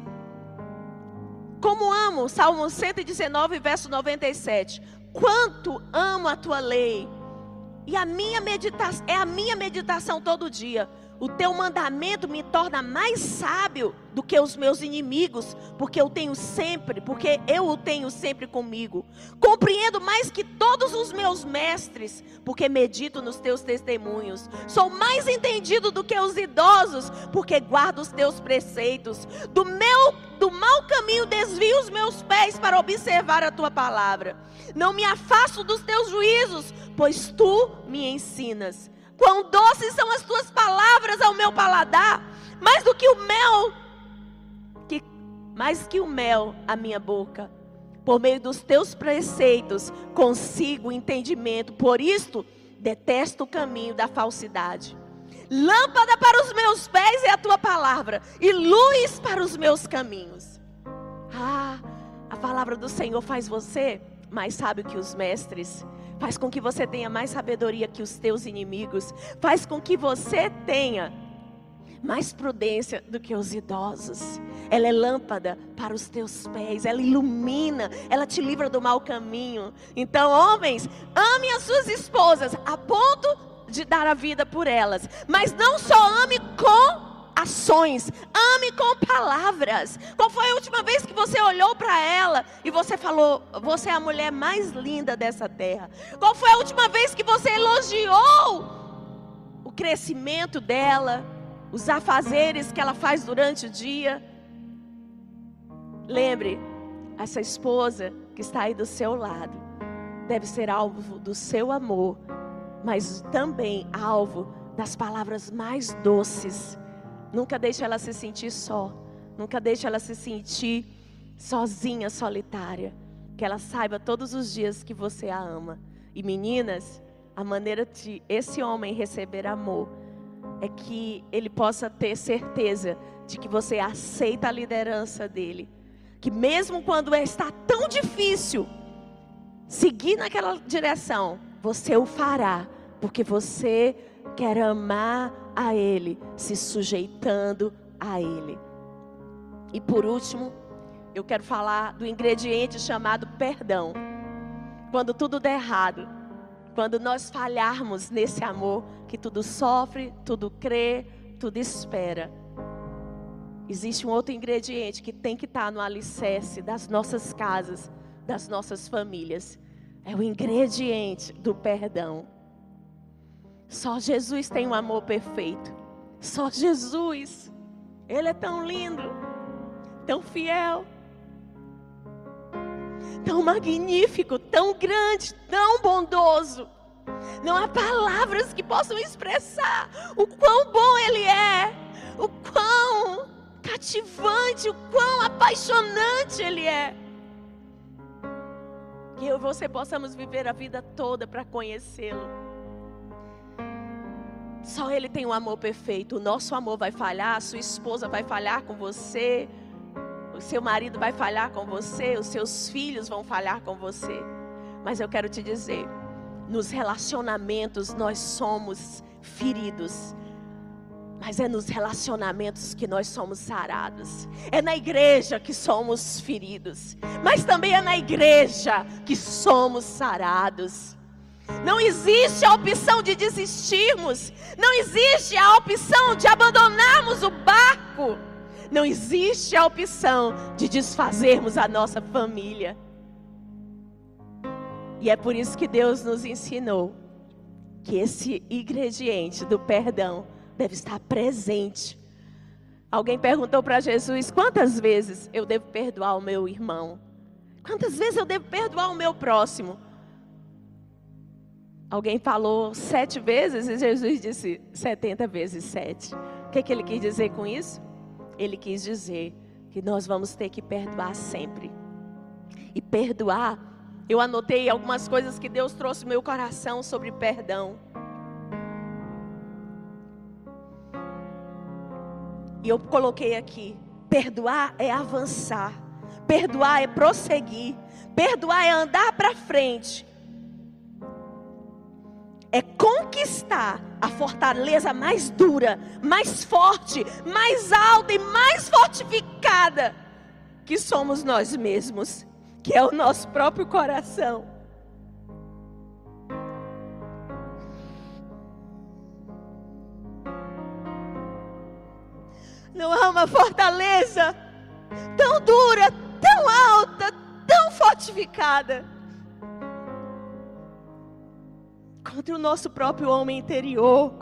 Como amo, Salmo 119, verso 97 quanto amo a tua lei. E a minha meditação é a minha meditação todo dia. O teu mandamento me torna mais sábio do que os meus inimigos, porque eu tenho sempre, porque eu o tenho sempre comigo. Compreendo mais que todos os meus mestres, porque medito nos teus testemunhos. Sou mais entendido do que os idosos, porque guardo os teus preceitos. Do meu do mau caminho desvio os meus pés para observar a tua palavra. Não me afasto dos teus juízos, pois tu me ensinas. Quão doces são as tuas palavras ao meu paladar, mais do que o mel, que, mais que o mel à minha boca. Por meio dos teus preceitos consigo entendimento, por isto detesto o caminho da falsidade. Lâmpada para os meus pés é a tua palavra, e luz para os meus caminhos. Ah, a palavra do Senhor faz você mais sábio que os mestres faz com que você tenha mais sabedoria que os teus inimigos, faz com que você tenha mais prudência do que os idosos. Ela é lâmpada para os teus pés, ela ilumina, ela te livra do mau caminho. Então, homens, ame as suas esposas a ponto de dar a vida por elas, mas não só ame com ações, ame com palavras. Qual foi a última vez que você olhou para ela e você falou: Você é a mulher mais linda dessa terra? Qual foi a última vez que você elogiou o crescimento dela, os afazeres que ela faz durante o dia? Lembre, essa esposa que está aí do seu lado deve ser alvo do seu amor, mas também alvo das palavras mais doces Nunca deixe ela se sentir só. Nunca deixe ela se sentir sozinha, solitária. Que ela saiba todos os dias que você a ama. E meninas, a maneira de esse homem receber amor é que ele possa ter certeza de que você aceita a liderança dele. Que mesmo quando está tão difícil seguir naquela direção, você o fará, porque você quer amar a Ele, se sujeitando a Ele. E por último, eu quero falar do ingrediente chamado perdão. Quando tudo der errado, quando nós falharmos nesse amor que tudo sofre, tudo crê, tudo espera. Existe um outro ingrediente que tem que estar no alicerce das nossas casas, das nossas famílias. É o ingrediente do perdão. Só Jesus tem um amor perfeito. Só Jesus. Ele é tão lindo, tão fiel, tão magnífico, tão grande, tão bondoso. Não há palavras que possam expressar o quão bom Ele é, o quão cativante, o quão apaixonante Ele é. Que eu e você possamos viver a vida toda para conhecê-lo. Só Ele tem um amor perfeito. O nosso amor vai falhar, a sua esposa vai falhar com você, o seu marido vai falhar com você, os seus filhos vão falhar com você. Mas eu quero te dizer, nos relacionamentos nós somos feridos. Mas é nos relacionamentos que nós somos sarados. É na igreja que somos feridos. Mas também é na igreja que somos sarados. Não existe a opção de desistirmos. Não existe a opção de abandonarmos o barco. Não existe a opção de desfazermos a nossa família. E é por isso que Deus nos ensinou que esse ingrediente do perdão deve estar presente. Alguém perguntou para Jesus: quantas vezes eu devo perdoar o meu irmão? Quantas vezes eu devo perdoar o meu próximo? Alguém falou sete vezes e Jesus disse setenta vezes sete. O que, que ele quis dizer com isso? Ele quis dizer que nós vamos ter que perdoar sempre. E perdoar, eu anotei algumas coisas que Deus trouxe no meu coração sobre perdão. E eu coloquei aqui: perdoar é avançar, perdoar é prosseguir, perdoar é andar para frente é conquistar a fortaleza mais dura, mais forte, mais alta e mais fortificada que somos nós mesmos, que é o nosso próprio coração. Não há uma fortaleza tão dura, tão alta, tão fortificada contra o nosso próprio homem interior,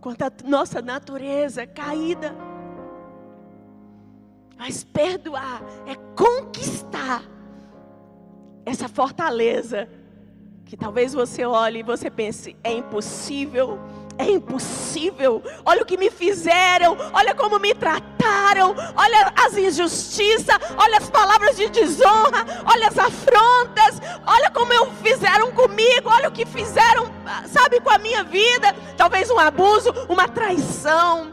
contra a nossa natureza caída. Mas perdoar é conquistar essa fortaleza que talvez você olhe e você pense, é impossível, é impossível. Olha o que me fizeram, olha como me trataram, olha as injustiças, olha as palavras de desonra, olha as afrontas, olha como eu fizeram comigo, olha o que fizeram, sabe, com a minha vida. Talvez um abuso, uma traição.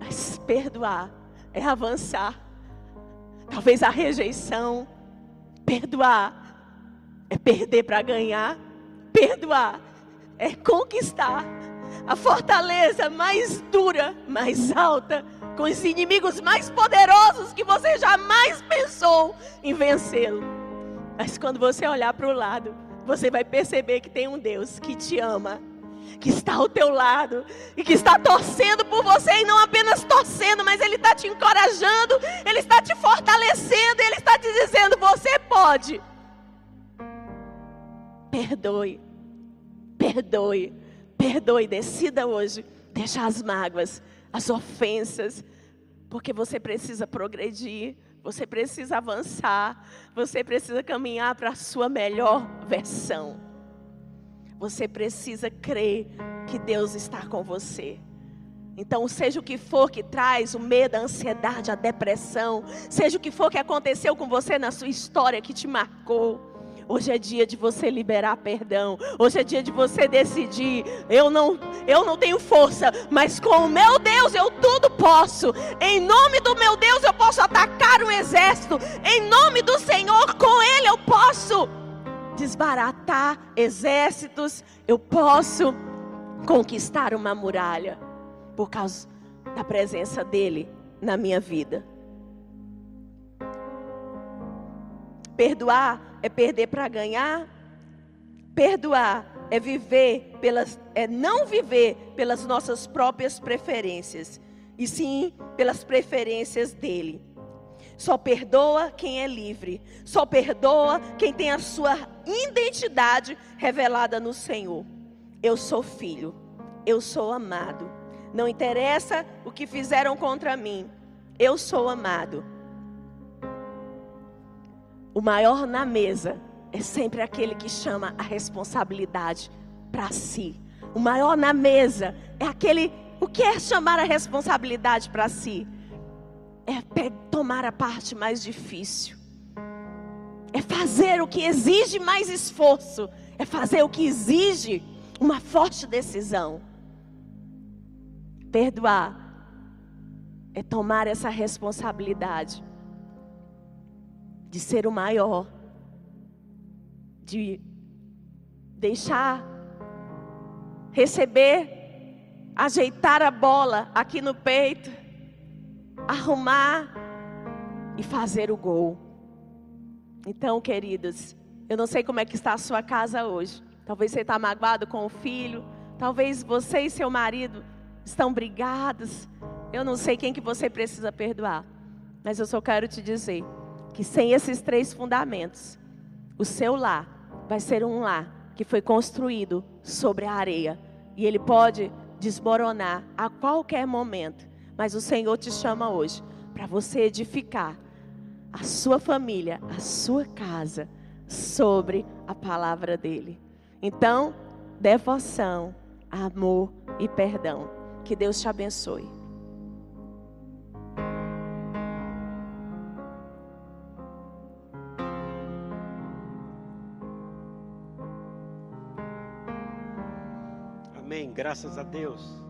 Mas perdoar é avançar. Talvez a rejeição Perdoar é perder para ganhar. Perdoar é conquistar a fortaleza mais dura, mais alta, com os inimigos mais poderosos que você jamais pensou em vencê-lo. Mas quando você olhar para o lado, você vai perceber que tem um Deus que te ama, que está ao teu lado e que está torcendo por você e não apenas torcendo, mas Ele está te encorajando, Ele está te fortalecendo, Ele está te dizendo: você pode. Perdoe, perdoe, perdoe, decida hoje deixar as mágoas, as ofensas, porque você precisa progredir, você precisa avançar, você precisa caminhar para a sua melhor versão. Você precisa crer que Deus está com você. Então, seja o que for que traz o medo, a ansiedade, a depressão, seja o que for que aconteceu com você na sua história que te marcou, Hoje é dia de você liberar perdão. Hoje é dia de você decidir. Eu não, eu não tenho força, mas com o meu Deus eu tudo posso. Em nome do meu Deus eu posso atacar um exército. Em nome do Senhor, com Ele eu posso desbaratar exércitos, eu posso conquistar uma muralha por causa da presença dele na minha vida. Perdoar é perder para ganhar. Perdoar é viver pelas é não viver pelas nossas próprias preferências, e sim pelas preferências dele. Só perdoa quem é livre. Só perdoa quem tem a sua identidade revelada no Senhor. Eu sou filho. Eu sou amado. Não interessa o que fizeram contra mim. Eu sou amado. O maior na mesa é sempre aquele que chama a responsabilidade para si. O maior na mesa é aquele o que é chamar a responsabilidade para si é tomar a parte mais difícil. É fazer o que exige mais esforço. É fazer o que exige uma forte decisão. Perdoar é tomar essa responsabilidade de ser o maior, de deixar receber, ajeitar a bola aqui no peito arrumar e fazer o gol. Então, queridos, eu não sei como é que está a sua casa hoje. Talvez você está magoado com o filho. Talvez você e seu marido estão brigados. Eu não sei quem que você precisa perdoar. Mas eu só quero te dizer que sem esses três fundamentos, o seu lar vai ser um lar que foi construído sobre a areia. E ele pode desmoronar a qualquer momento. Mas o Senhor te chama hoje para você edificar a sua família, a sua casa sobre a palavra dele. Então, devoção, amor e perdão. Que Deus te abençoe. Graças a Deus.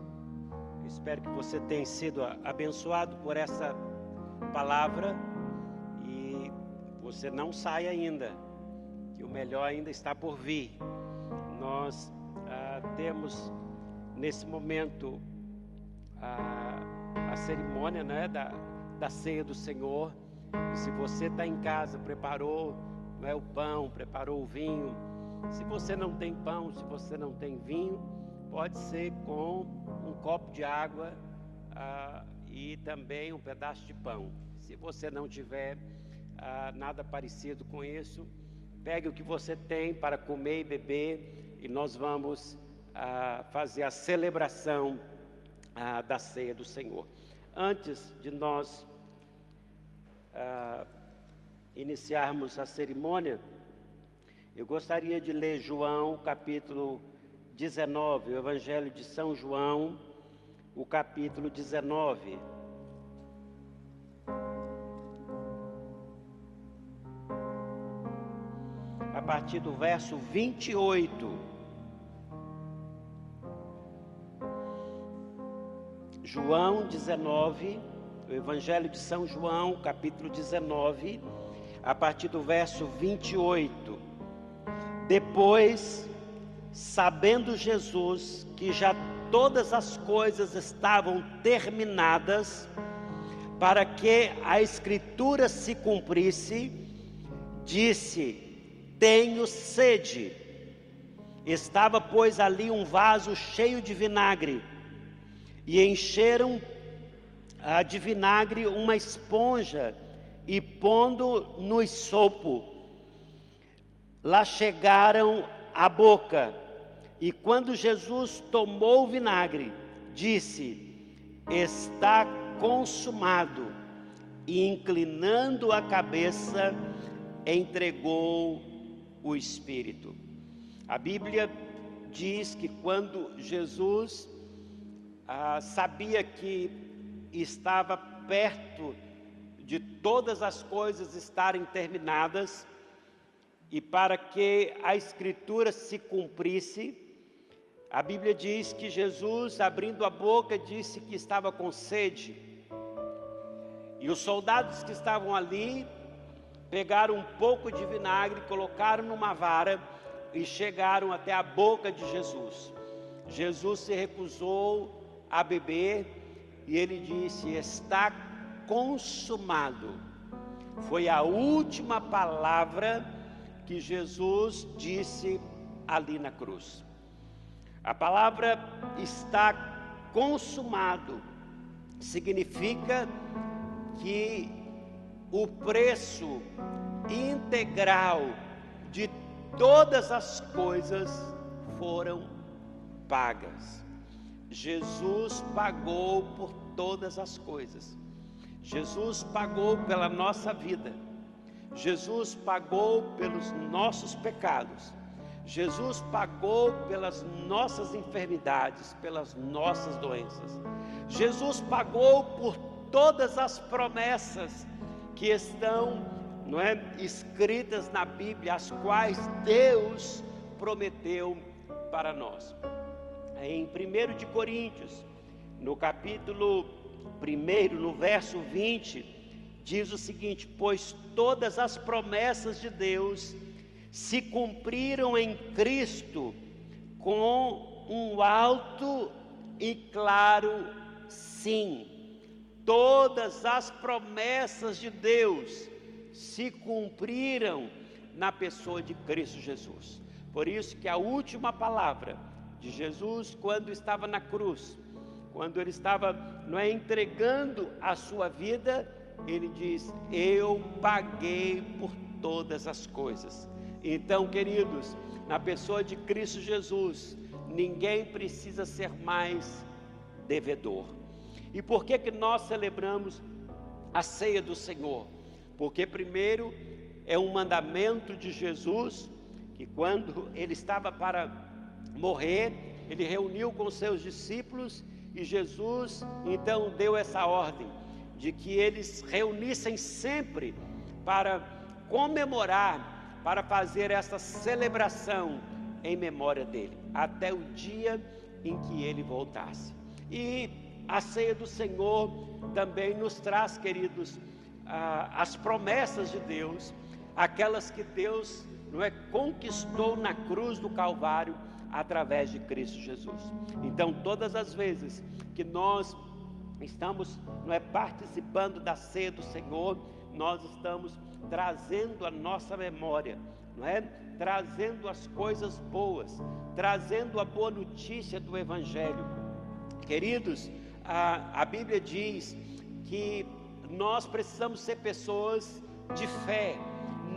Espero que você tenha sido abençoado por essa palavra e você não sai ainda, que o melhor ainda está por vir. Nós ah, temos nesse momento a, a cerimônia né, da, da ceia do Senhor. E se você está em casa, preparou é o pão, preparou o vinho. Se você não tem pão, se você não tem vinho, pode ser com um copo de água ah, e também um pedaço de pão. Se você não tiver ah, nada parecido com isso, pegue o que você tem para comer e beber e nós vamos ah, fazer a celebração ah, da ceia do Senhor. Antes de nós ah, iniciarmos a cerimônia, eu gostaria de ler João capítulo 19, o Evangelho de São João, o capítulo 19. A partir do verso 28. João 19, o Evangelho de São João, capítulo 19, a partir do verso 28. Depois, sabendo Jesus que já todas as coisas estavam terminadas, para que a Escritura se cumprisse, disse: Tenho sede. Estava, pois, ali um vaso cheio de vinagre, e encheram ah, de vinagre uma esponja, e pondo no sopo, Lá chegaram à boca, e quando Jesus tomou o vinagre, disse: Está consumado. E inclinando a cabeça, entregou o Espírito. A Bíblia diz que quando Jesus ah, sabia que estava perto de todas as coisas estarem terminadas, e para que a Escritura se cumprisse, a Bíblia diz que Jesus, abrindo a boca, disse que estava com sede. E os soldados que estavam ali pegaram um pouco de vinagre, colocaram numa vara e chegaram até a boca de Jesus. Jesus se recusou a beber e ele disse: Está consumado. Foi a última palavra que Jesus disse ali na cruz. A palavra está consumado significa que o preço integral de todas as coisas foram pagas. Jesus pagou por todas as coisas. Jesus pagou pela nossa vida. Jesus pagou pelos nossos pecados. Jesus pagou pelas nossas enfermidades, pelas nossas doenças. Jesus pagou por todas as promessas que estão, não é, escritas na Bíblia, as quais Deus prometeu para nós. Em 1 de Coríntios, no capítulo 1, no verso 20, diz o seguinte: Pois todas as promessas de Deus se cumpriram em Cristo com um alto e claro sim. Todas as promessas de Deus se cumpriram na pessoa de Cristo Jesus. Por isso que a última palavra de Jesus quando estava na cruz, quando ele estava não é entregando a sua vida, ele diz: Eu paguei por todas as coisas. Então, queridos, na pessoa de Cristo Jesus, ninguém precisa ser mais devedor. E por que que nós celebramos a ceia do Senhor? Porque primeiro é um mandamento de Jesus que quando ele estava para morrer, ele reuniu com seus discípulos e Jesus então deu essa ordem: de que eles reunissem sempre para comemorar, para fazer essa celebração em memória dele, até o dia em que ele voltasse. E a ceia do Senhor também nos traz, queridos, as promessas de Deus, aquelas que Deus não é conquistou na cruz do Calvário através de Cristo Jesus. Então, todas as vezes que nós estamos não é participando da ceia do Senhor, nós estamos trazendo a nossa memória, não é? Trazendo as coisas boas, trazendo a boa notícia do evangelho. Queridos, a, a Bíblia diz que nós precisamos ser pessoas de fé,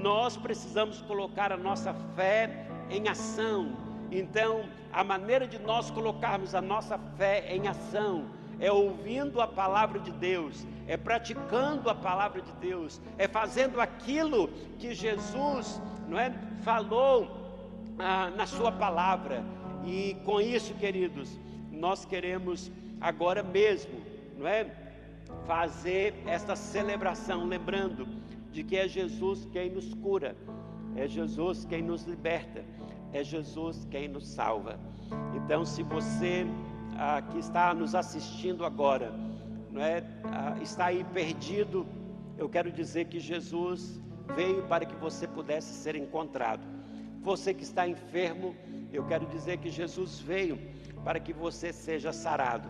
nós precisamos colocar a nossa fé em ação. Então, a maneira de nós colocarmos a nossa fé em ação é ouvindo a palavra de Deus, é praticando a palavra de Deus, é fazendo aquilo que Jesus não é, falou ah, na Sua palavra. E com isso, queridos, nós queremos agora mesmo, não é, fazer esta celebração, lembrando de que é Jesus quem nos cura, é Jesus quem nos liberta, é Jesus quem nos salva. Então, se você ah, que está nos assistindo agora, não é, ah, está aí perdido, eu quero dizer que Jesus veio para que você pudesse ser encontrado. Você que está enfermo, eu quero dizer que Jesus veio para que você seja sarado.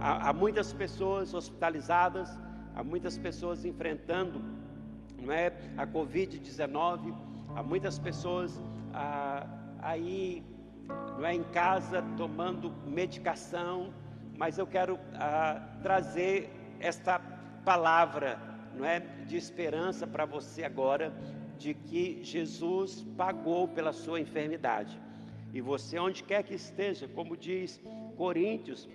Há, há muitas pessoas hospitalizadas, há muitas pessoas enfrentando não é, a Covid-19, há muitas pessoas ah, aí não é, em casa tomando medicação, mas eu quero ah, trazer esta palavra não é, de esperança para você agora, de que Jesus pagou pela sua enfermidade. E você, onde quer que esteja, como diz Coríntios,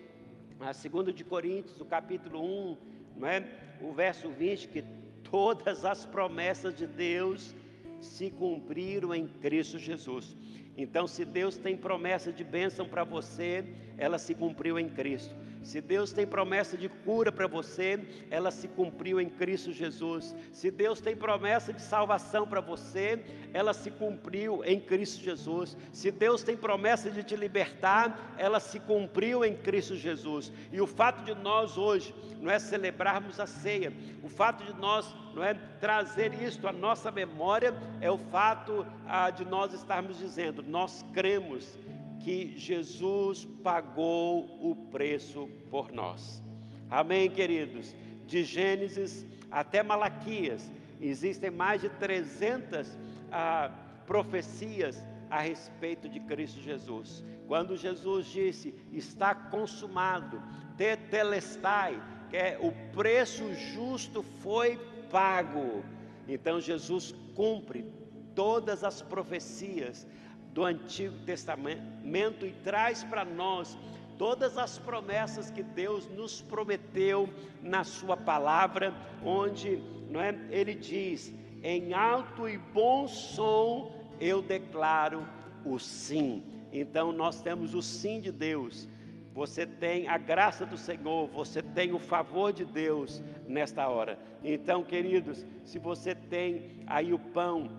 a segunda de Coríntios, o capítulo 1, não é? o verso 20, que todas as promessas de Deus se cumpriram em Cristo Jesus. Então, se Deus tem promessa de bênção para você, ela se cumpriu em Cristo. Se Deus tem promessa de cura para você, ela se cumpriu em Cristo Jesus. Se Deus tem promessa de salvação para você, ela se cumpriu em Cristo Jesus. Se Deus tem promessa de te libertar, ela se cumpriu em Cristo Jesus. E o fato de nós hoje não é celebrarmos a ceia, o fato de nós não é trazer isto à nossa memória, é o fato ah, de nós estarmos dizendo: nós cremos que Jesus pagou o preço por nós. Amém, queridos? De Gênesis até Malaquias, existem mais de 300 ah, profecias a respeito de Cristo Jesus. Quando Jesus disse, está consumado, tetelestai, que é o preço justo foi pago. Então Jesus cumpre todas as profecias do Antigo Testamento e traz para nós todas as promessas que Deus nos prometeu na Sua palavra, onde não é, Ele diz: em alto e bom som eu declaro o sim. Então nós temos o sim de Deus. Você tem a graça do Senhor, você tem o favor de Deus nesta hora. Então, queridos, se você tem aí o pão,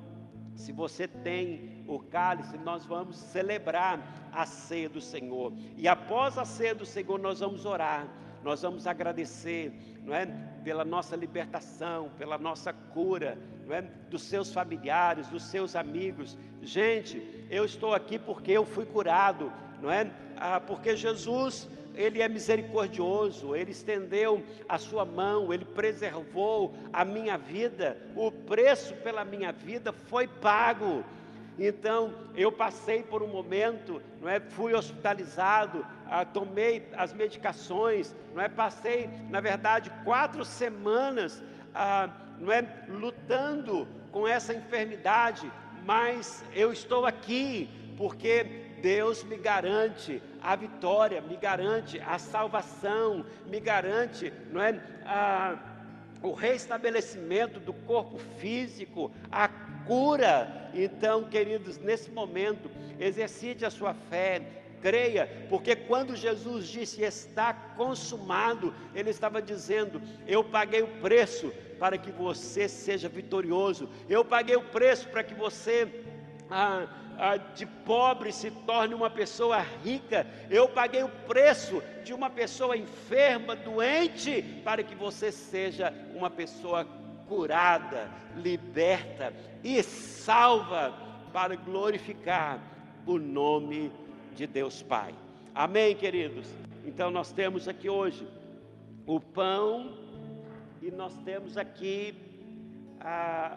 se você tem o cálice, nós vamos celebrar a ceia do Senhor. E após a ceia do Senhor, nós vamos orar, nós vamos agradecer, não é? Pela nossa libertação, pela nossa cura, não é? Dos seus familiares, dos seus amigos. Gente, eu estou aqui porque eu fui curado, não é? Ah, porque Jesus ele é misericordioso, Ele estendeu a sua mão, Ele preservou a minha vida, o preço pela minha vida foi pago. Então, eu passei por um momento, não é, fui hospitalizado, ah, tomei as medicações, não é, passei, na verdade, quatro semanas, ah, não é, lutando com essa enfermidade, mas eu estou aqui porque Deus me garante a vitória, me garante a salvação, me garante, não é, a, o restabelecimento do corpo físico, a cura. Então, queridos, nesse momento, exercite a sua fé, creia, porque quando Jesus disse está consumado, ele estava dizendo: Eu paguei o preço para que você seja vitorioso, eu paguei o preço para que você. Ah, ah, de pobre se torne uma pessoa rica. Eu paguei o preço de uma pessoa enferma, doente, para que você seja uma pessoa curada, liberta e salva para glorificar o nome de Deus Pai. Amém, queridos? Então nós temos aqui hoje o pão e nós temos aqui a,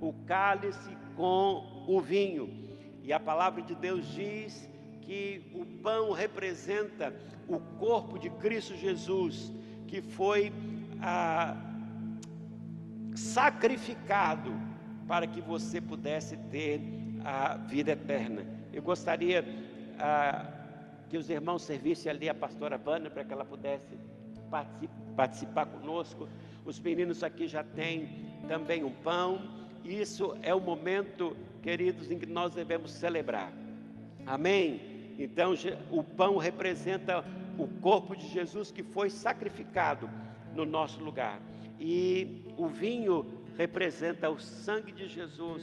o cálice com o vinho. E a palavra de Deus diz que o pão representa o corpo de Cristo Jesus, que foi ah, sacrificado para que você pudesse ter a vida eterna. Eu gostaria ah, que os irmãos servissem ali a pastora Vânia para que ela pudesse participar conosco. Os meninos aqui já têm também um pão. Isso é o momento, queridos, em que nós devemos celebrar. Amém? Então, o pão representa o corpo de Jesus que foi sacrificado no nosso lugar. E o vinho representa o sangue de Jesus,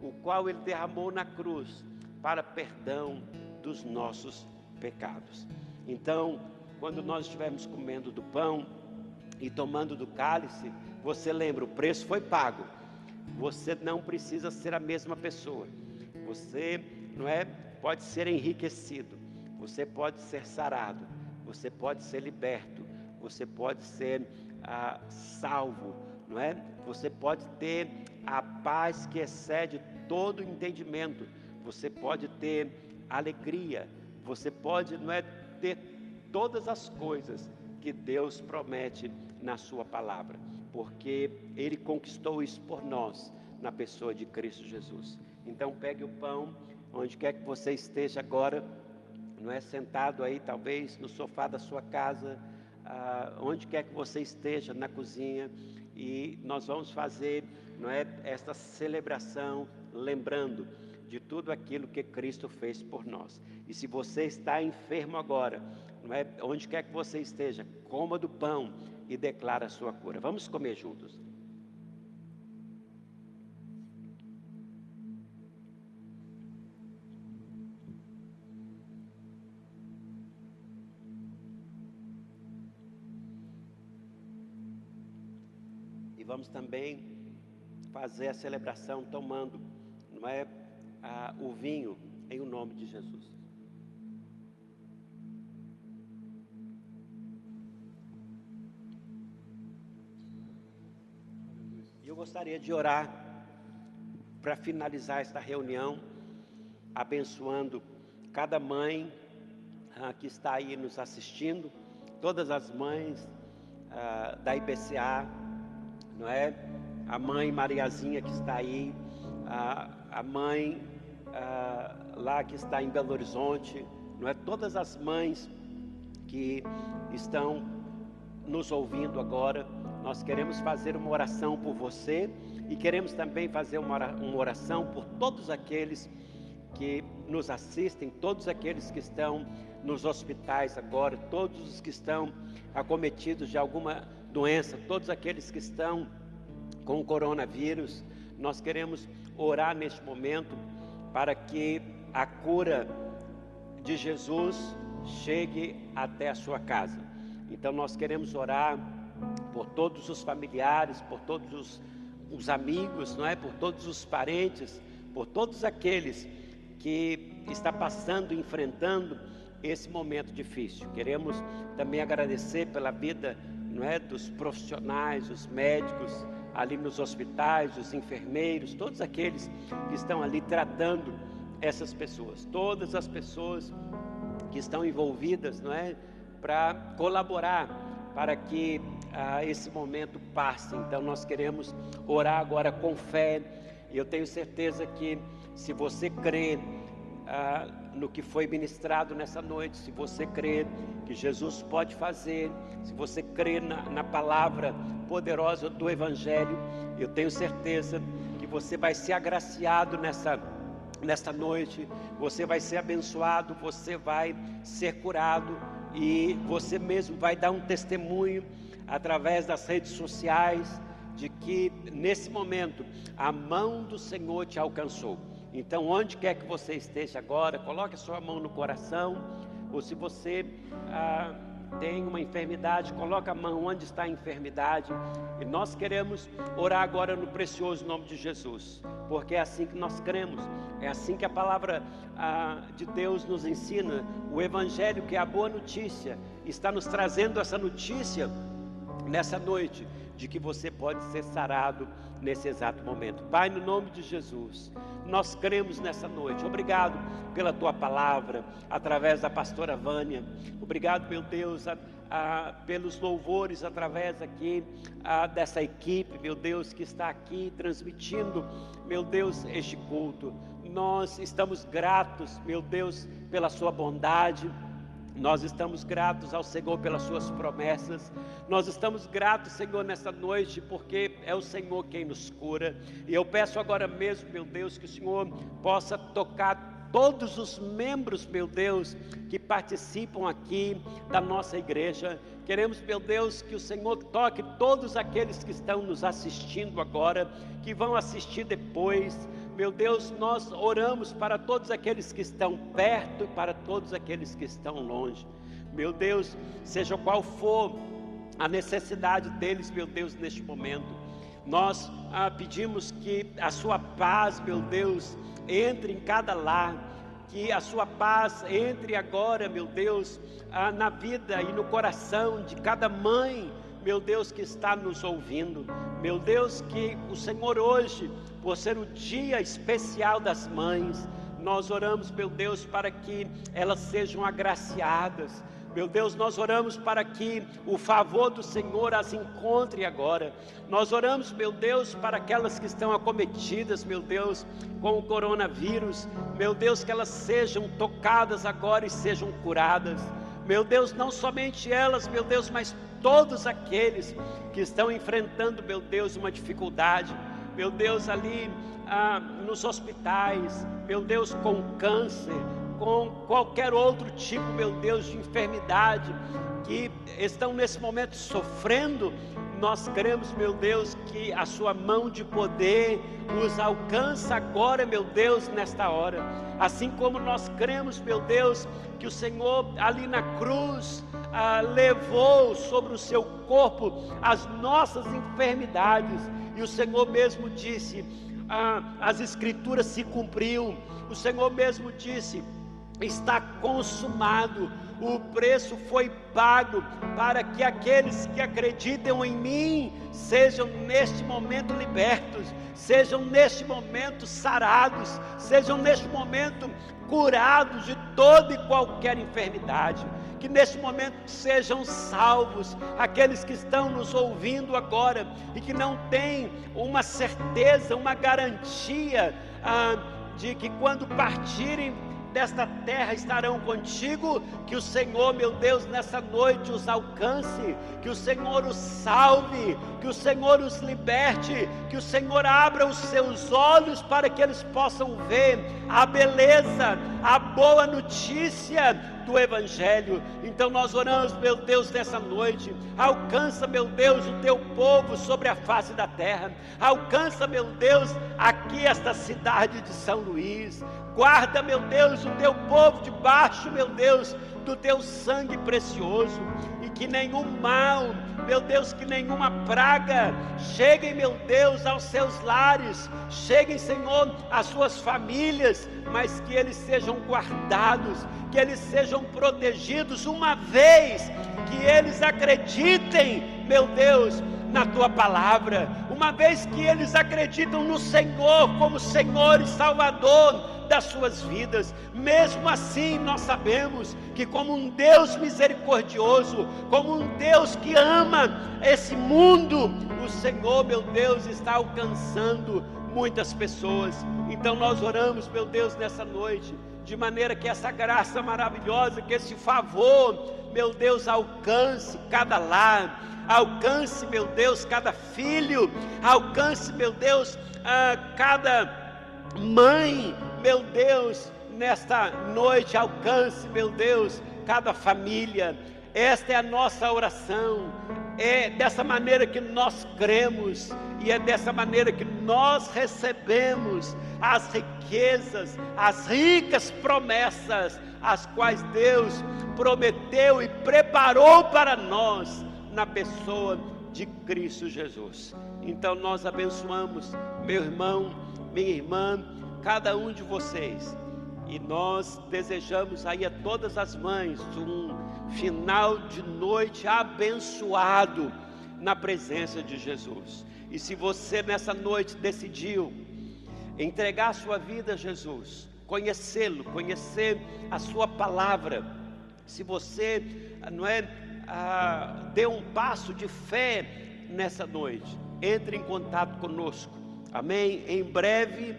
o qual ele derramou na cruz para perdão dos nossos pecados. Então, quando nós estivermos comendo do pão e tomando do cálice, você lembra, o preço foi pago. Você não precisa ser a mesma pessoa. Você não é pode ser enriquecido, você pode ser sarado, você pode ser liberto, você pode ser ah, salvo, não é? Você pode ter a paz que excede todo entendimento, você pode ter alegria, você pode, não é, ter todas as coisas que Deus promete na Sua palavra, porque Ele conquistou isso por nós na pessoa de Cristo Jesus. Então pegue o pão onde quer que você esteja agora, não é sentado aí, talvez no sofá da sua casa, ah, onde quer que você esteja, na cozinha, e nós vamos fazer, não é, esta celebração, lembrando de tudo aquilo que Cristo fez por nós. E se você está enfermo agora, não é, onde quer que você esteja, coma do pão e declara a sua cura. Vamos comer juntos. Vamos também fazer a celebração tomando, não é, a, o vinho em o nome de Jesus. Eu gostaria de orar para finalizar esta reunião, abençoando cada mãe ah, que está aí nos assistindo, todas as mães ah, da IPCA, não é? A mãe Mariazinha que está aí, a, a mãe a, lá que está em Belo Horizonte, não é? Todas as mães que estão nos ouvindo agora, nós queremos fazer uma oração por você e queremos também fazer uma oração por todos aqueles que nos assistem, todos aqueles que estão nos hospitais agora, todos os que estão acometidos de alguma doença, todos aqueles que estão com o coronavírus, nós queremos orar neste momento para que a cura de Jesus chegue até a sua casa. Então nós queremos orar por todos os familiares, por todos os, os amigos, não é? Por todos os parentes, por todos aqueles que está passando, enfrentando esse momento difícil. Queremos também agradecer pela vida não é, dos profissionais, os médicos ali nos hospitais, os enfermeiros, todos aqueles que estão ali tratando essas pessoas, todas as pessoas que estão envolvidas, não é, para colaborar para que ah, esse momento passe. Então nós queremos orar agora com fé. E eu tenho certeza que se você crê ah, no que foi ministrado nessa noite, se você crê que Jesus pode fazer, se você crê na, na palavra poderosa do Evangelho, eu tenho certeza que você vai ser agraciado nessa, nessa noite, você vai ser abençoado, você vai ser curado e você mesmo vai dar um testemunho através das redes sociais de que nesse momento a mão do Senhor te alcançou. Então, onde quer que você esteja agora, coloque a sua mão no coração, ou se você ah, tem uma enfermidade, coloque a mão onde está a enfermidade. E nós queremos orar agora no precioso nome de Jesus, porque é assim que nós cremos, é assim que a palavra ah, de Deus nos ensina. O Evangelho, que é a boa notícia, está nos trazendo essa notícia nessa noite de que você pode ser sarado nesse exato momento. Pai, no nome de Jesus, nós cremos nessa noite. Obrigado pela tua palavra, através da pastora Vânia. Obrigado, meu Deus, a, a, pelos louvores através aqui a, dessa equipe, meu Deus, que está aqui transmitindo, meu Deus, este culto. Nós estamos gratos, meu Deus, pela sua bondade nós estamos gratos ao Senhor pelas Suas promessas. Nós estamos gratos, Senhor, nessa noite, porque é o Senhor quem nos cura. E eu peço agora mesmo, meu Deus, que o Senhor possa tocar todos os membros, meu Deus, que participam aqui da nossa igreja. Queremos, meu Deus, que o Senhor toque todos aqueles que estão nos assistindo agora, que vão assistir depois meu Deus, nós oramos para todos aqueles que estão perto e para todos aqueles que estão longe. Meu Deus, seja qual for a necessidade deles, meu Deus, neste momento, nós ah, pedimos que a sua paz, meu Deus, entre em cada lar, que a sua paz entre agora, meu Deus, ah, na vida e no coração de cada mãe, meu Deus, que está nos ouvindo. Meu Deus, que o Senhor hoje por ser o dia especial das mães, nós oramos, meu Deus, para que elas sejam agraciadas. Meu Deus, nós oramos para que o favor do Senhor as encontre agora. Nós oramos, meu Deus, para aquelas que estão acometidas, meu Deus, com o coronavírus. Meu Deus, que elas sejam tocadas agora e sejam curadas. Meu Deus, não somente elas, meu Deus, mas todos aqueles que estão enfrentando, meu Deus, uma dificuldade meu Deus, ali ah, nos hospitais, meu Deus, com câncer, com qualquer outro tipo, meu Deus, de enfermidade, que estão nesse momento sofrendo, nós cremos, meu Deus, que a Sua mão de poder os alcança agora, meu Deus, nesta hora. Assim como nós cremos, meu Deus, que o Senhor ali na cruz ah, levou sobre o seu corpo as nossas enfermidades e o Senhor mesmo disse: ah, as Escrituras se cumpriu. O Senhor mesmo disse: está consumado. O preço foi pago para que aqueles que acreditam em mim sejam neste momento libertos, sejam neste momento sarados, sejam neste momento curados de toda e qualquer enfermidade que neste momento sejam salvos aqueles que estão nos ouvindo agora e que não têm uma certeza, uma garantia ah, de que quando partirem desta terra estarão contigo, que o Senhor, meu Deus, nessa noite os alcance, que o Senhor os salve, que o Senhor os liberte, que o Senhor abra os seus olhos para que eles possam ver a beleza, a boa notícia do Evangelho. Então nós oramos, meu Deus, nessa noite. Alcança, meu Deus, o teu povo sobre a face da terra. Alcança, meu Deus, aqui esta cidade de São Luís. Guarda, meu Deus, o teu povo debaixo, meu Deus, do teu sangue precioso. E que nenhum mal, meu Deus, que nenhuma praga chegue, meu Deus, aos seus lares, cheguem, Senhor, às suas famílias, mas que eles sejam guardados, que eles sejam protegidos, uma vez que eles acreditem, meu Deus, na tua palavra, uma vez que eles acreditam no Senhor como Senhor e Salvador das suas vidas. Mesmo assim, nós sabemos que, como um Deus misericordioso, como um Deus que ama esse mundo, o Senhor, meu Deus, está alcançando muitas pessoas. Então, nós oramos, meu Deus, nessa noite, de maneira que essa graça maravilhosa, que esse favor, meu Deus, alcance cada lar alcance, meu Deus, cada filho, alcance, meu Deus, a cada mãe, meu Deus, nesta noite, alcance, meu Deus, cada família. Esta é a nossa oração. É dessa maneira que nós cremos e é dessa maneira que nós recebemos as riquezas, as ricas promessas, as quais Deus prometeu e preparou para nós na pessoa de Cristo Jesus. Então nós abençoamos meu irmão, minha irmã, cada um de vocês. E nós desejamos aí a todas as mães um final de noite abençoado, na presença de Jesus. E se você nessa noite decidiu entregar a sua vida a Jesus, conhecê-lo, conhecer a sua palavra, se você não é ah, deu um passo de fé nessa noite, entre em contato conosco. Amém? Em breve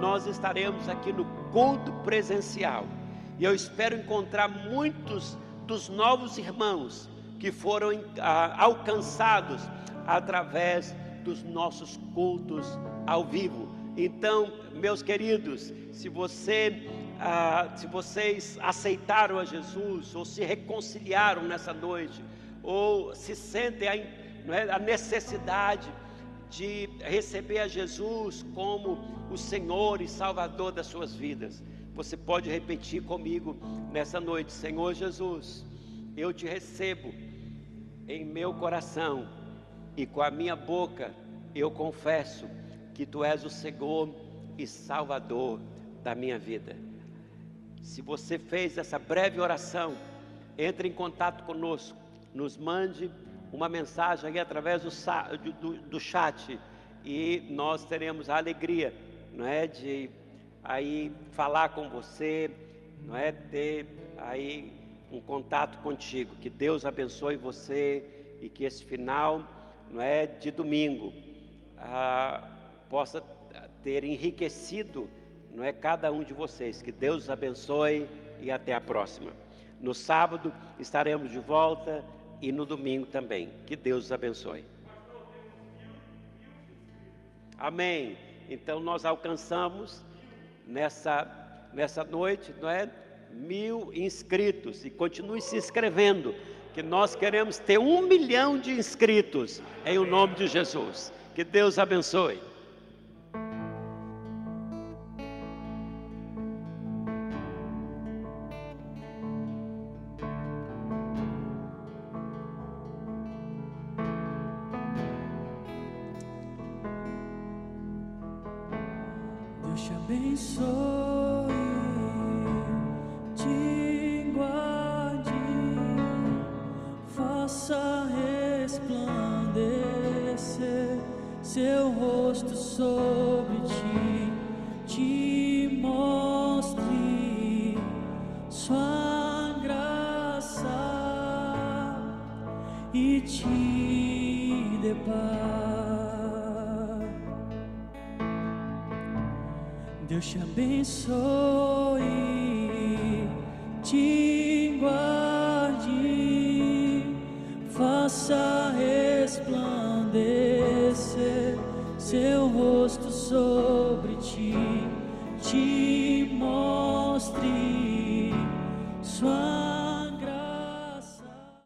nós estaremos aqui no culto presencial. E eu espero encontrar muitos dos novos irmãos que foram ah, alcançados através dos nossos cultos ao vivo. Então, meus queridos, se você ah, se vocês aceitaram a Jesus ou se reconciliaram nessa noite ou se sentem a, é, a necessidade de receber a Jesus como o Senhor e Salvador das suas vidas, você pode repetir comigo nessa noite: Senhor Jesus, eu te recebo em meu coração e com a minha boca eu confesso que tu és o Senhor e Salvador da minha vida. Se você fez essa breve oração, entre em contato conosco, nos mande uma mensagem aí através do, do, do chat e nós teremos a alegria, não é, de aí falar com você, não é, ter aí um contato contigo. Que Deus abençoe você e que esse final, não é, de domingo, ah, possa ter enriquecido, não é, cada um de vocês. Que Deus abençoe e até a próxima. No sábado estaremos de volta e no domingo também. Que Deus os abençoe. Amém. Então nós alcançamos nessa, nessa noite, não é? Mil inscritos e continue se inscrevendo, que nós queremos ter um milhão de inscritos em o nome de Jesus. Que Deus abençoe.